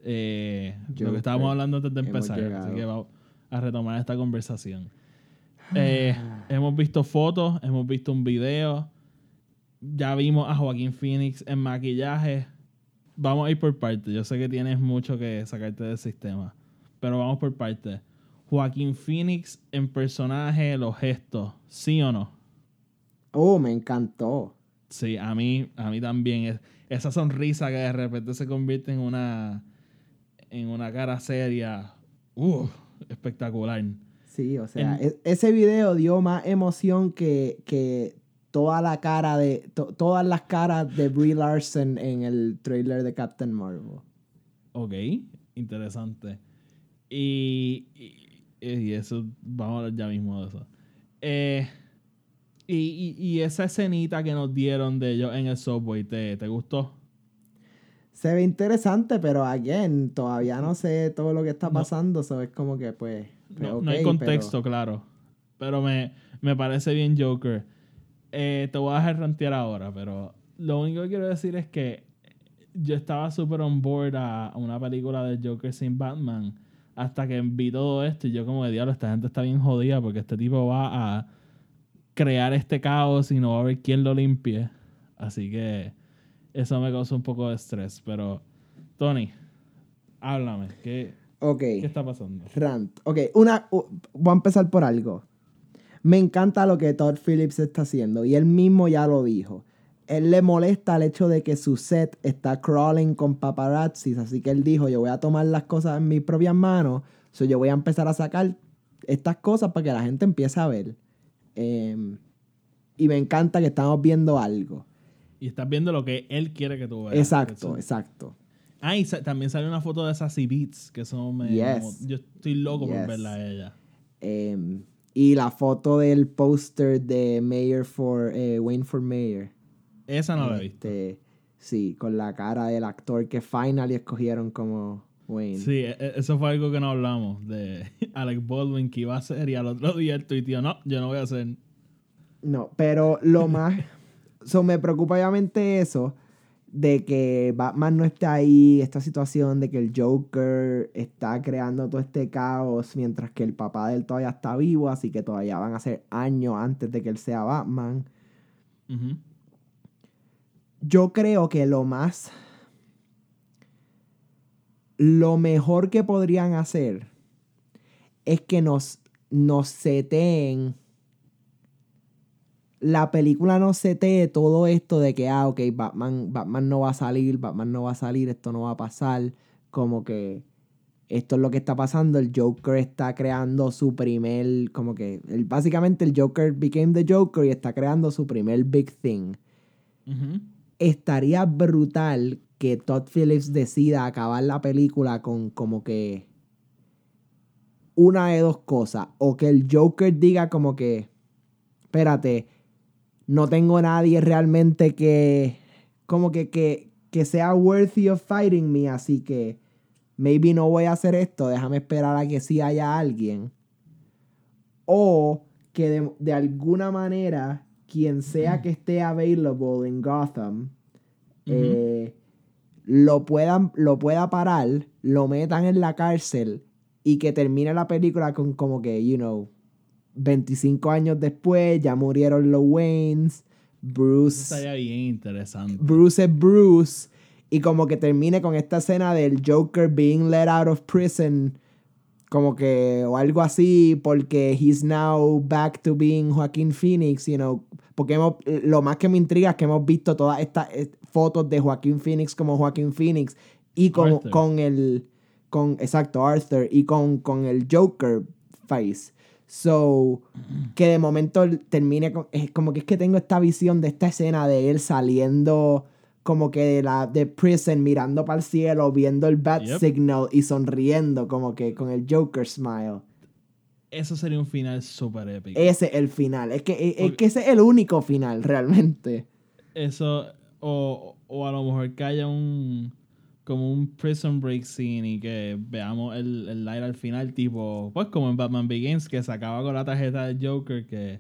S6: Eh, Lo que estábamos hablando antes de empezar. Así que vamos a retomar esta conversación. Eh, hemos visto fotos, hemos visto un video. Ya vimos a Joaquín Phoenix en maquillaje. Vamos a ir por partes. Yo sé que tienes mucho que sacarte del sistema. Pero vamos por partes. Joaquín Phoenix en personaje, los gestos. ¿Sí o no?
S7: Oh, me encantó.
S6: Sí, a mí, a mí también. Es, esa sonrisa que de repente se convierte en una, en una cara seria. Uh, espectacular.
S7: Sí, o sea,
S6: En-
S7: e- ese video dio más emoción que, que toda la cara de. to- todas las caras de Brie Larson en el trailer de Captain Marvel.
S6: Ok, interesante. Y, y, y eso, vamos a hablar ya mismo de eso. Eh, y, y, esa escenita que nos dieron de ellos en el subway, ¿te, te gustó?
S7: Se ve interesante, pero again, todavía no sé todo lo que está
S6: No.
S7: pasando. So es como que, pues. pues,
S6: No, no hay
S7: pero-
S6: contexto, claro. Pero me, me parece bien Joker. Eh, te voy a dejar rantear ahora, pero lo único que quiero decir es que yo estaba súper on board a, una película de Joker sin Batman hasta que vi todo esto y yo como de diablo, esta gente está bien jodida porque este tipo va a crear este caos y no va a haber quién lo limpie. Así que eso me causó un poco de estrés. Pero, Tony, háblame. ¿Qué,
S7: Ok.
S6: qué está pasando?
S7: Rant. Ok, una, voy a empezar por algo. Me encanta lo que Todd Phillips está haciendo y él mismo ya lo dijo. Él le molesta el hecho de que su set está crawling con paparazzis, así que él dijo, yo voy a tomar las cosas en mis propias manos, so yo voy a empezar a sacar estas cosas para que la gente empiece a ver. Em, y me encanta que estamos viendo algo.
S6: Y estás viendo lo que él quiere que tú veas.
S7: Exacto, exacto.
S6: Ah, y sa- también sale una foto de Sassy Beats, que me...
S7: Yes.
S6: como- yo estoy loco
S7: Yes.
S6: por verla a ella.
S7: Em, y la foto del póster de Mayor for, eh, Wayne for Mayor.
S6: Esa no la he visto.
S7: Este, Sí, con la cara del actor que finally escogieron como Wayne.
S6: Sí, e- e- eso fue algo que no hablamos de Alec Baldwin que iba a hacer y al otro día el tuiteó, no, yo no voy a hacer.
S7: No, pero lo más. so, me preocupa obviamente eso. De que Batman no está ahí. Esta situación de que el Joker está creando todo este caos. Mientras que el papá de él todavía está vivo. Así que todavía van a ser años antes de que él sea Batman. Yo creo que lo más. Lo mejor que podrían hacer es que nos, nos seteen. La película nos setee todo esto de que, ah, ok, Batman, Batman no va a salir, Batman no va a salir, esto no va a pasar. Como que esto es lo que está pasando. El Joker está creando su primer. Como que. el- básicamente el Joker became the Joker y está creando su primer big thing estaría brutal que Todd Phillips decida acabar la película con como que una de dos cosas. O que el Joker diga como que, espérate, no tengo nadie realmente que, como que, que, que sea worthy of fighting me, así que maybe no voy a hacer esto, déjame esperar a que sí haya alguien. O que de, de alguna manera, quien sea que esté available en Gotham, eh, lo, puedan, lo pueda parar, lo metan en la cárcel y que termine la película con como que, you know, 25 años después, ya murieron los Waynes,
S6: Eso
S7: Bruce,
S6: estaría bien interesante.
S7: Bruce es Bruce, y como que termine con esta escena del Joker being let out of prison, como que, o algo así, porque he's now back to being Joaquin Phoenix, you know, porque hemos- lo más que me intriga es que hemos visto todas estas eh, fotos de Joaquin Phoenix como Joaquin Phoenix y con,
S6: Arthur.
S7: con el, con, exacto, Arthur, y con, con el Joker face. So, que de momento termine con, es como que es que tengo esta visión de esta escena de él saliendo como que de la de prison mirando para el cielo, viendo el bat
S6: Yep.
S7: signal y sonriendo como que con el Joker smile.
S6: Eso sería un final súper épico.
S7: Ese es el final. Es que, es, es que ese es el único final, realmente.
S6: Eso, o, o a lo mejor que haya un como un prison break scene y que veamos el, el light al final, tipo, pues como en Batman Begins, que se acaba con la tarjeta del Joker, que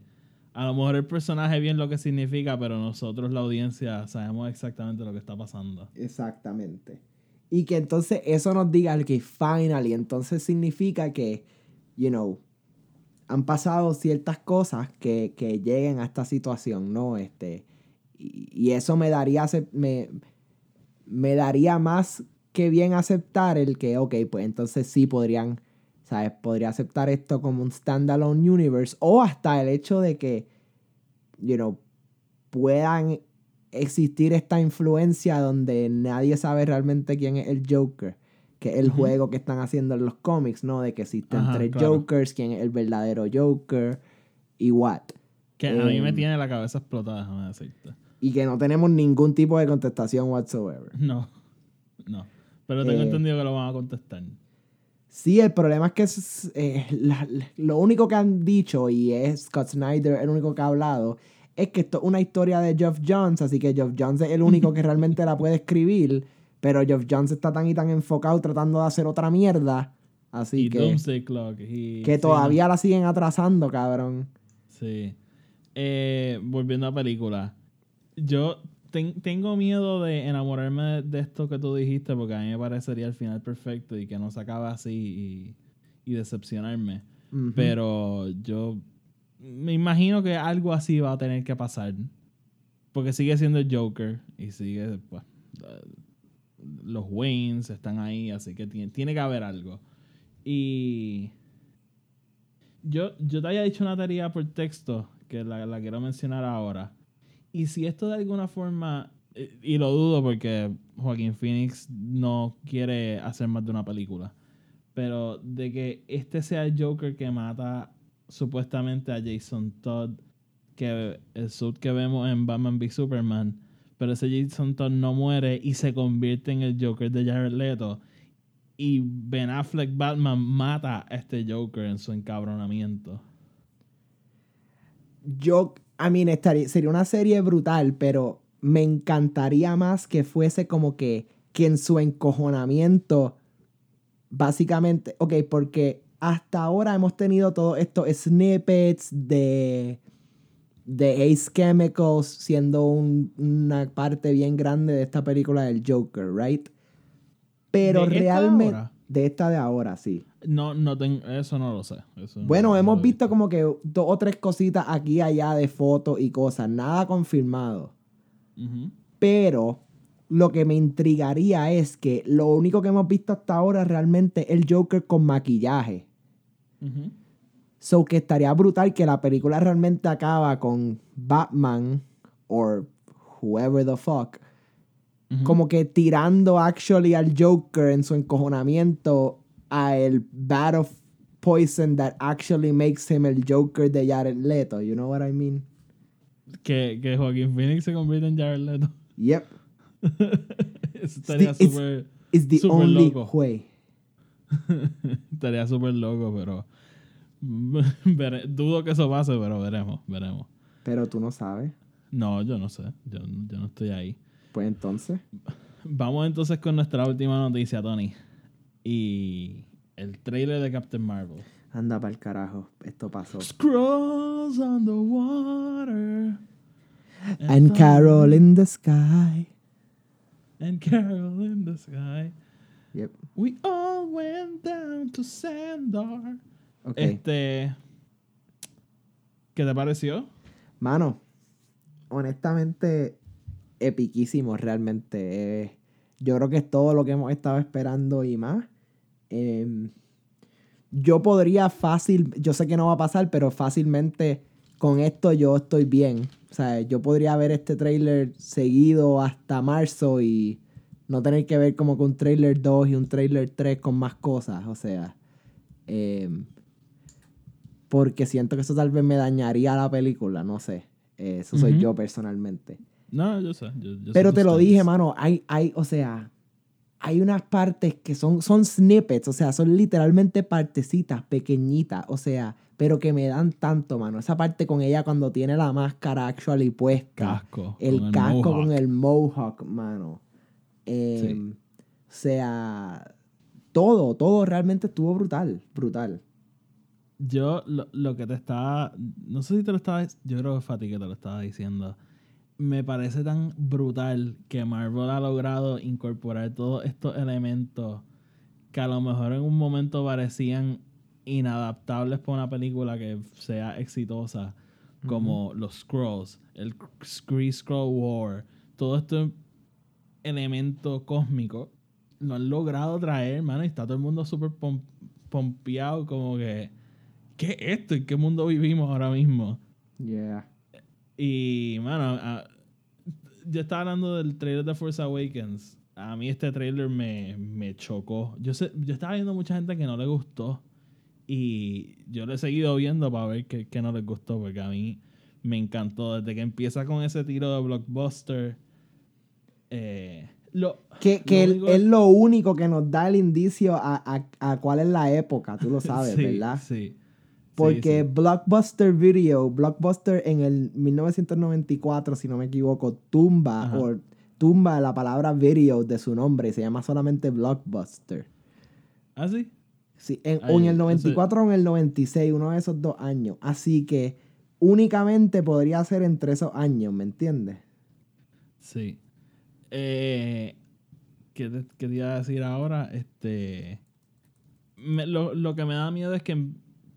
S6: a lo mejor el personaje bien lo que significa, pero nosotros, la audiencia, sabemos exactamente lo que está pasando.
S7: Exactamente. Y que entonces eso nos diga que finally, entonces significa que, you know, han pasado ciertas cosas que, que lleguen a esta situación, ¿no? Este, y, y eso me daría, me, me daría más que bien aceptar el que, ok, pues entonces sí podrían, ¿sabes? Podría aceptar esto como un standalone universe o hasta el hecho de que, you know, puedan existir esta influencia donde nadie sabe realmente quién es el Joker, que es el juego que están haciendo en los cómics, ¿no? De que existen
S6: Ajá,
S7: tres
S6: claro.
S7: Jokers, quién es el verdadero Joker y what.
S6: Que a mí me
S7: Em.
S6: tiene la cabeza explotada, déjame decirte.
S7: Y que no tenemos ningún tipo de contestación whatsoever.
S6: No, no. Pero tengo
S7: Eh.
S6: entendido que lo van a contestar.
S7: Sí, el problema es que es, eh, la- la- lo único que han dicho, y es Scott Snyder el único que ha hablado, es que esto es una historia de Geoff Jones, así que Geoff Jones es el único que realmente la puede escribir, pero Geoff Jones está tan y tan enfocado tratando de hacer otra mierda, así
S6: y
S7: que,
S6: Clock. y-
S7: que
S6: sí,
S7: todavía la siguen atrasando, cabrón.
S6: Sí. Eh, volviendo a película. Yo ten- tengo miedo de enamorarme de, esto que tú dijiste porque a mí me parecería el final perfecto y que no se acabe así y, y decepcionarme. Pero yo me imagino que algo así va a tener que pasar. Porque sigue siendo el Joker y sigue, pues, eh, los Waynes están ahí, así que tiene, tiene que haber algo. Y yo, yo te había dicho una teoría por texto que la, la quiero mencionar ahora. Y si esto de alguna forma, eh, y lo dudo porque Joaquín Phoenix no quiere hacer más de una película, pero de que este sea el Joker que mata supuestamente a Jason Todd, que el suit que vemos en Batman v Superman, pero ese Jason Todd no muere y se convierte en el Joker de Jared Leto. Y Ben Affleck Batman mata a este Joker en su encabronamiento.
S7: Yo, I mean, estaría, sería una serie brutal, pero me encantaría más que fuese como que, que en su encojonamiento, básicamente, ok, porque hasta ahora hemos tenido todos estos snippets de, de Ace Chemicals siendo un- una parte bien grande de esta película del Joker, right? Pero
S6: ¿De esta
S7: realmente... De esta de ahora, sí.
S6: No, no tengo, eso no lo sé. Eso
S7: Bueno,
S6: no- no
S7: hemos visto como que dos o tres cositas aquí y allá de fotos y cosas, nada confirmado. Pero lo que me intrigaría es que lo único que hemos visto hasta ahora realmente es el Joker con maquillaje.
S6: Ujú.
S7: So que estaría brutal que la película realmente acaba con Batman o whoever the fuck. Como que tirando actually al Joker en su encojonamiento a el bat of poison that actually makes him el Joker de Jared Leto. You know what I mean?
S6: que, que Joaquín Phoenix se convierte en Jared Leto.
S7: Yep.
S6: Estaría súper.
S7: It's the
S6: Super
S7: only
S6: loco.
S7: way.
S6: estaría súper loco, pero. dudo que eso pase, pero veremos, veremos.
S7: Pero tú no sabes.
S6: No, yo no sé. Yo, yo no estoy ahí.
S7: Pues entonces.
S6: Vamos entonces con nuestra última noticia, Tony. Y el trailer de Captain Marvel.
S7: Anda para el carajo. Esto pasó.
S6: Scrolls on the water.
S7: And Carol in the sky.
S6: And Carol in the sky.
S7: Yep.
S6: We all went down to Sandar.
S7: Ok.
S6: Este. ¿Qué te pareció?
S7: Mano, honestamente, epiquísimo realmente. Eh, yo creo que es todo lo que hemos estado esperando y más. Em, yo podría fácil, yo sé que no va a pasar, pero fácilmente con esto yo estoy bien. O sea, yo podría ver este trailer seguido hasta marzo y no tener que ver como que un trailer 2 y un trailer 3 con más cosas. O sea, em, porque siento que eso tal vez me dañaría la película, no sé. Eh, eso soy yo personalmente.
S6: No, yo sé. yo- yo sé
S7: Pero te lo dije, mano, hay, hay, o sea, hay unas partes que son, son snippets, o sea, son literalmente partecitas pequeñitas, o sea, pero que me dan tanto, mano. Esa parte con ella cuando tiene la máscara actually puesta.
S6: Casco.
S7: El
S6: con
S7: casco con el mohawk, mano. Em, O sea, todo, todo realmente estuvo brutal, brutal.
S6: Yo lo, lo que te estaba. No sé si te lo estaba. Yo creo que fue a ti que te lo estaba diciendo. Me parece tan brutal que Marvel ha logrado incorporar todos estos elementos que a lo mejor en un momento parecían inadaptables para una película que sea exitosa, como los Scrolls, el Kree Scroll War, todo este elemento cósmico, lo han logrado traer, mano, y está todo el mundo súper pom- pompeado, como que, ¿qué es esto? ¿En qué mundo vivimos ahora mismo?
S7: Yeah.
S6: Y, mano, a- yo estaba hablando del trailer de Force Awakens. A mí este trailer me, me chocó. Yo, sé, yo estaba viendo mucha gente que no le gustó. Y yo lo he seguido viendo para ver qué, qué no les gustó. Porque a mí me encantó. Desde que empieza con ese tiro de blockbuster. eh, lo,
S7: Que, que
S6: lo
S7: el-
S6: único-
S7: es lo único que nos da el indicio a, a- a cuál es la época, tú lo sabes,
S6: Sí,
S7: ¿verdad?
S6: Sí.
S7: Porque
S6: Sí, sí.
S7: Blockbuster Video, Blockbuster en el 1994, si no me equivoco, tumba o tumba la palabra video de su nombre y se llama solamente Blockbuster.
S6: ¿Ah, sí?
S7: Sí, en,
S6: Ay,
S7: o en el
S6: ese-
S7: 94 o en el 96, uno de esos dos años. Así que únicamente podría ser entre esos años, ¿me entiendes?
S6: Sí. Eh, ¿qué, te, qué te iba a decir ahora? Este. me- lo, lo que me da miedo es que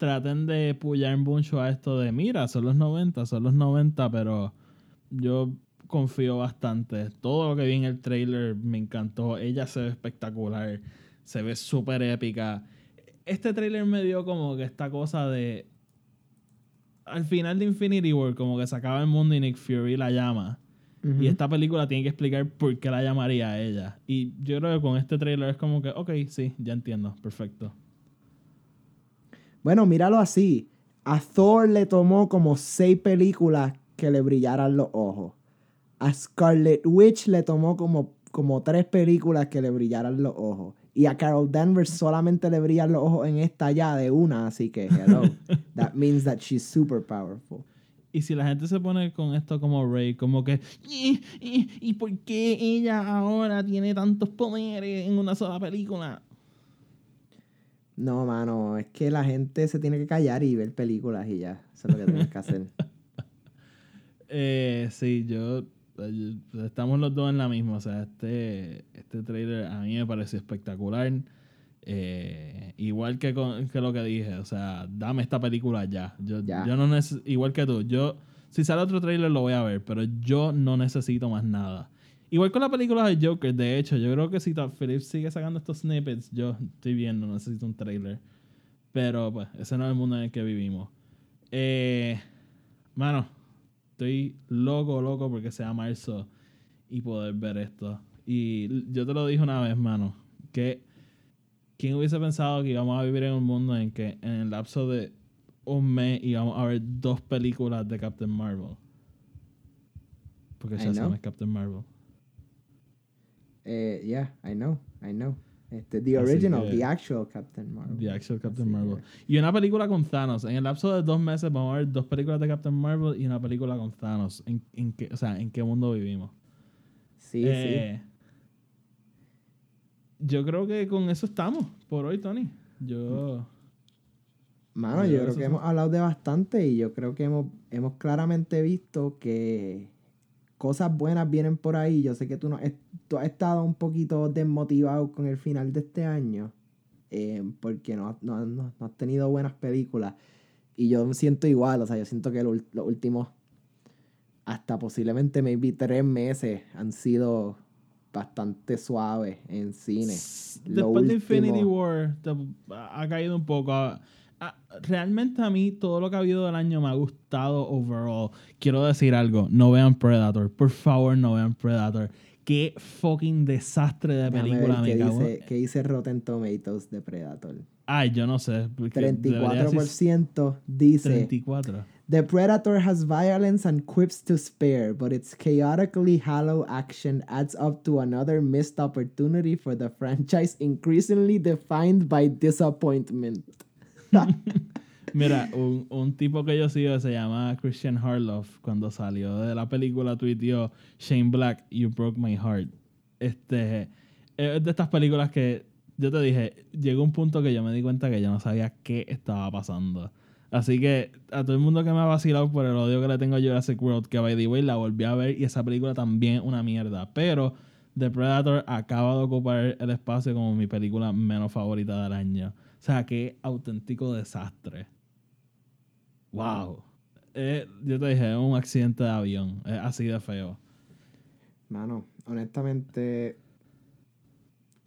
S6: traten de pullar mucho a esto de, mira, son los 90, son los 90, pero yo confío bastante. Todo lo que vi en el trailer me encantó. Ella se ve espectacular, se ve súper épica. Este trailer me dio como que esta cosa de... Al final de Infinity War, como que se acaba el mundo y Nick Fury la llama. Y esta película tiene que explicar por qué la llamaría a ella. Y yo creo que con este trailer es como que, ok, sí, ya entiendo, perfecto.
S7: Bueno, míralo así. A Thor le tomó como seis películas que le brillaran los ojos. A Scarlet Witch le tomó como, como tres películas que le brillaran los ojos. Y a Carol Danvers solamente le brillan los ojos en esta ya de una, así que hello. that means that she's super powerful.
S6: Y si la gente se pone con esto como Rey, como que, "Y, y, ¿y por qué ella ahora tiene tantos poderes en una sola película?
S7: No, mano, es que la gente se tiene que callar y ver películas y ya. Eso es lo que tienes que hacer.
S6: Eh, sí, yo, eh, estamos los dos en la misma. O sea, este, este trailer a mí me pareció espectacular. Eh, igual que, con- que lo que dije, o sea, dame esta película ya. Yo,
S7: Ya.
S6: yo no neces- igual que tú, yo, si sale otro trailer lo voy a ver, pero yo no necesito más nada. Igual con la película de Joker, de hecho, yo creo que si Todd Phillips sigue sacando estos snippets, yo estoy viendo, necesito un trailer. Pero pues, ese no es el mundo en el que vivimos. Eh, mano, estoy loco, loco porque sea marzo y poder ver esto. Y yo te lo dije una vez, mano, que ¿quién hubiese pensado que íbamos a vivir en un mundo en que en el lapso de un mes íbamos a ver dos películas de Captain Marvel? Porque ya
S7: know.
S6: es Captain Marvel.
S7: Eh, yeah, I know, I know. Este, the original,
S6: que-
S7: the actual Captain Marvel.
S6: The actual Captain
S7: Así
S6: Marvel.
S7: que-
S6: Y una película con Thanos. En el lapso de dos meses vamos a ver dos películas de Captain Marvel y una película con Thanos. ¿En, en qué, o sea, ¿en qué mundo vivimos?
S7: Sí,
S6: Eh, Yo creo que con eso estamos por hoy, Tony. Yo.
S7: sí. Mano,
S6: yo
S7: yo
S6: creo que
S7: hemos hablado de bastante y yo creo que hemos, hemos claramente visto que cosas buenas vienen por ahí. Yo sé que tú, no, tú has estado un poquito desmotivado con el final de este año eh, porque no, has- no, no- no has tenido buenas películas. Y yo me siento igual, o sea, yo siento que lo los últimos, hasta posiblemente maybe tres meses han sido bastante suaves en cine. Lo
S6: Después de Infinity War ha caído un poco. Ah, realmente a mí todo lo que ha habido del año me ha gustado overall. Quiero decir algo, no vean Predator. Por favor, no vean Predator. Qué fucking desastre de película
S7: ver
S6: me
S7: qué
S6: cago.
S7: dice, qué dice Rotten Tomatoes de Predator.
S6: Ay, yo no sé. porque debería decir
S7: 34% dice
S6: 34.
S7: The Predator has violence and quips to spare, but its chaotically hollow action adds up to another missed opportunity for the franchise increasingly defined by disappointment.
S6: Mira, un, un tipo que yo sigo se llama Christian Harloff. Cuando salió de la película tuiteó Shane Black, You Broke My Heart. Este, es de estas películas que yo te dije, llegó un punto que yo me di cuenta que yo no sabía qué estaba pasando. Así que a todo el mundo que me ha vacilado por el odio que le tengo a Jurassic World, que by the way la volví a ver y esa película también una mierda. Pero The Predator acaba de ocupar el espacio como mi película menos favorita del año. O sea, qué auténtico desastre. Wow. Eh, yo te dije, es un accidente de avión. Es así de feo.
S7: Mano, honestamente,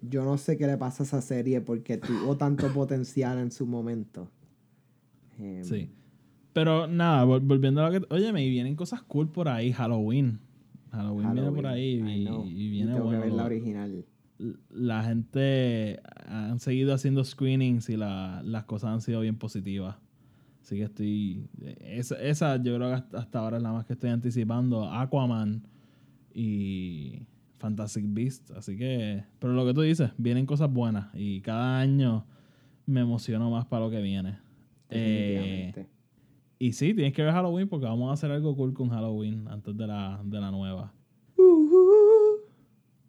S7: yo no sé qué le pasa a esa serie porque tuvo tanto potencial en su momento. Em,
S6: Sí. Pero nada, vol- volviendo a lo que. Oye, me vienen cosas cool por ahí. Halloween. Halloween, viene por ahí
S7: Halloween,
S6: y, y viene
S7: tengo
S6: bueno.
S7: que ver la original.
S6: La gente han seguido haciendo screenings y la- las cosas han sido bien positivas. Así que estoy. Esa, esa yo creo que hasta, hasta ahora es la más que estoy anticipando. Aquaman y Fantastic Beasts. Así que. Pero lo que tú dices, vienen cosas buenas. Y cada año me emociono más para lo que viene. Eh,
S7: Definitivamente.
S6: y sí, tienes que ver Halloween porque vamos a hacer algo cool con Halloween antes de la, de la nueva.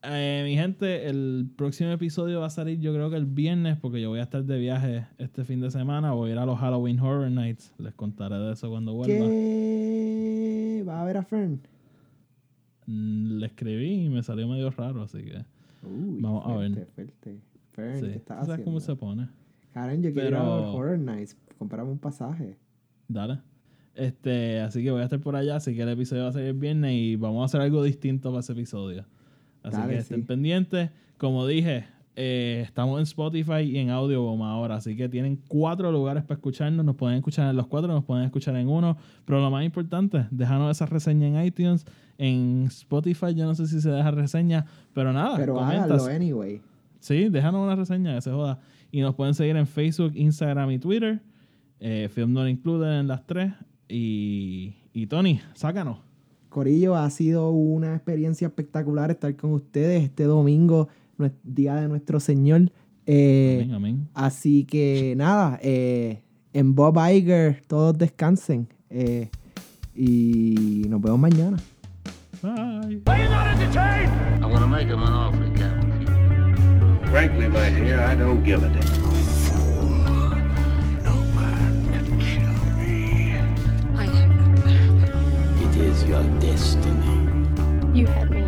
S6: Eh, mi gente, el próximo episodio va a salir yo creo que el viernes porque yo voy a estar de viaje este fin de semana. Voy a ir a los Halloween Horror Nights. Les contaré de eso cuando vuelva.
S7: ¿Qué? ¿Va a ver a Fern?
S6: Mm, Le escribí y me salió medio raro, así que...
S7: Uy,
S6: Vamos a ver.
S7: fuerte. Fern,
S6: Sí,
S7: ¿qué estás
S6: ¿Tú ¿Sabes cómo se
S7: haciendo?
S6: pone?
S7: Karen, yo quiero ir a los Horror Nights. Comprame un pasaje.
S6: Dale. Este, así que voy a estar por allá, así que el episodio va a salir el viernes y vamos a hacer algo distinto para ese episodio. Así
S7: Dale,
S6: que estén
S7: sí.
S6: pendientes. Como dije, eh, estamos en Spotify y en Audioboom ahora, así que tienen cuatro lugares para escucharnos. Nos pueden escuchar en los cuatro, nos pueden escuchar en uno. Pero lo más importante, déjanos esa reseña en iTunes. En Spotify, yo no sé si se deja reseña, pero nada.
S7: Pero háganlo anyway.
S6: Sí, déjanos una reseña, que se joda. Y nos pueden seguir en Facebook, Instagram y Twitter. Eh, Film Not Included en las tres. Y, y Tony, sácanos.
S7: Corillo, ha sido una experiencia espectacular estar con ustedes este domingo, día de nuestro Señor. Eh,
S6: amén, amén.
S7: Así que nada, eh, en Bob Iger todos descansen. Eh, Y nos vemos mañana.
S6: Bye.
S1: I'm gonna make him an offer again.
S2: Frankly, my dear, I don't give a damn.
S4: Is your destiny.
S5: You had me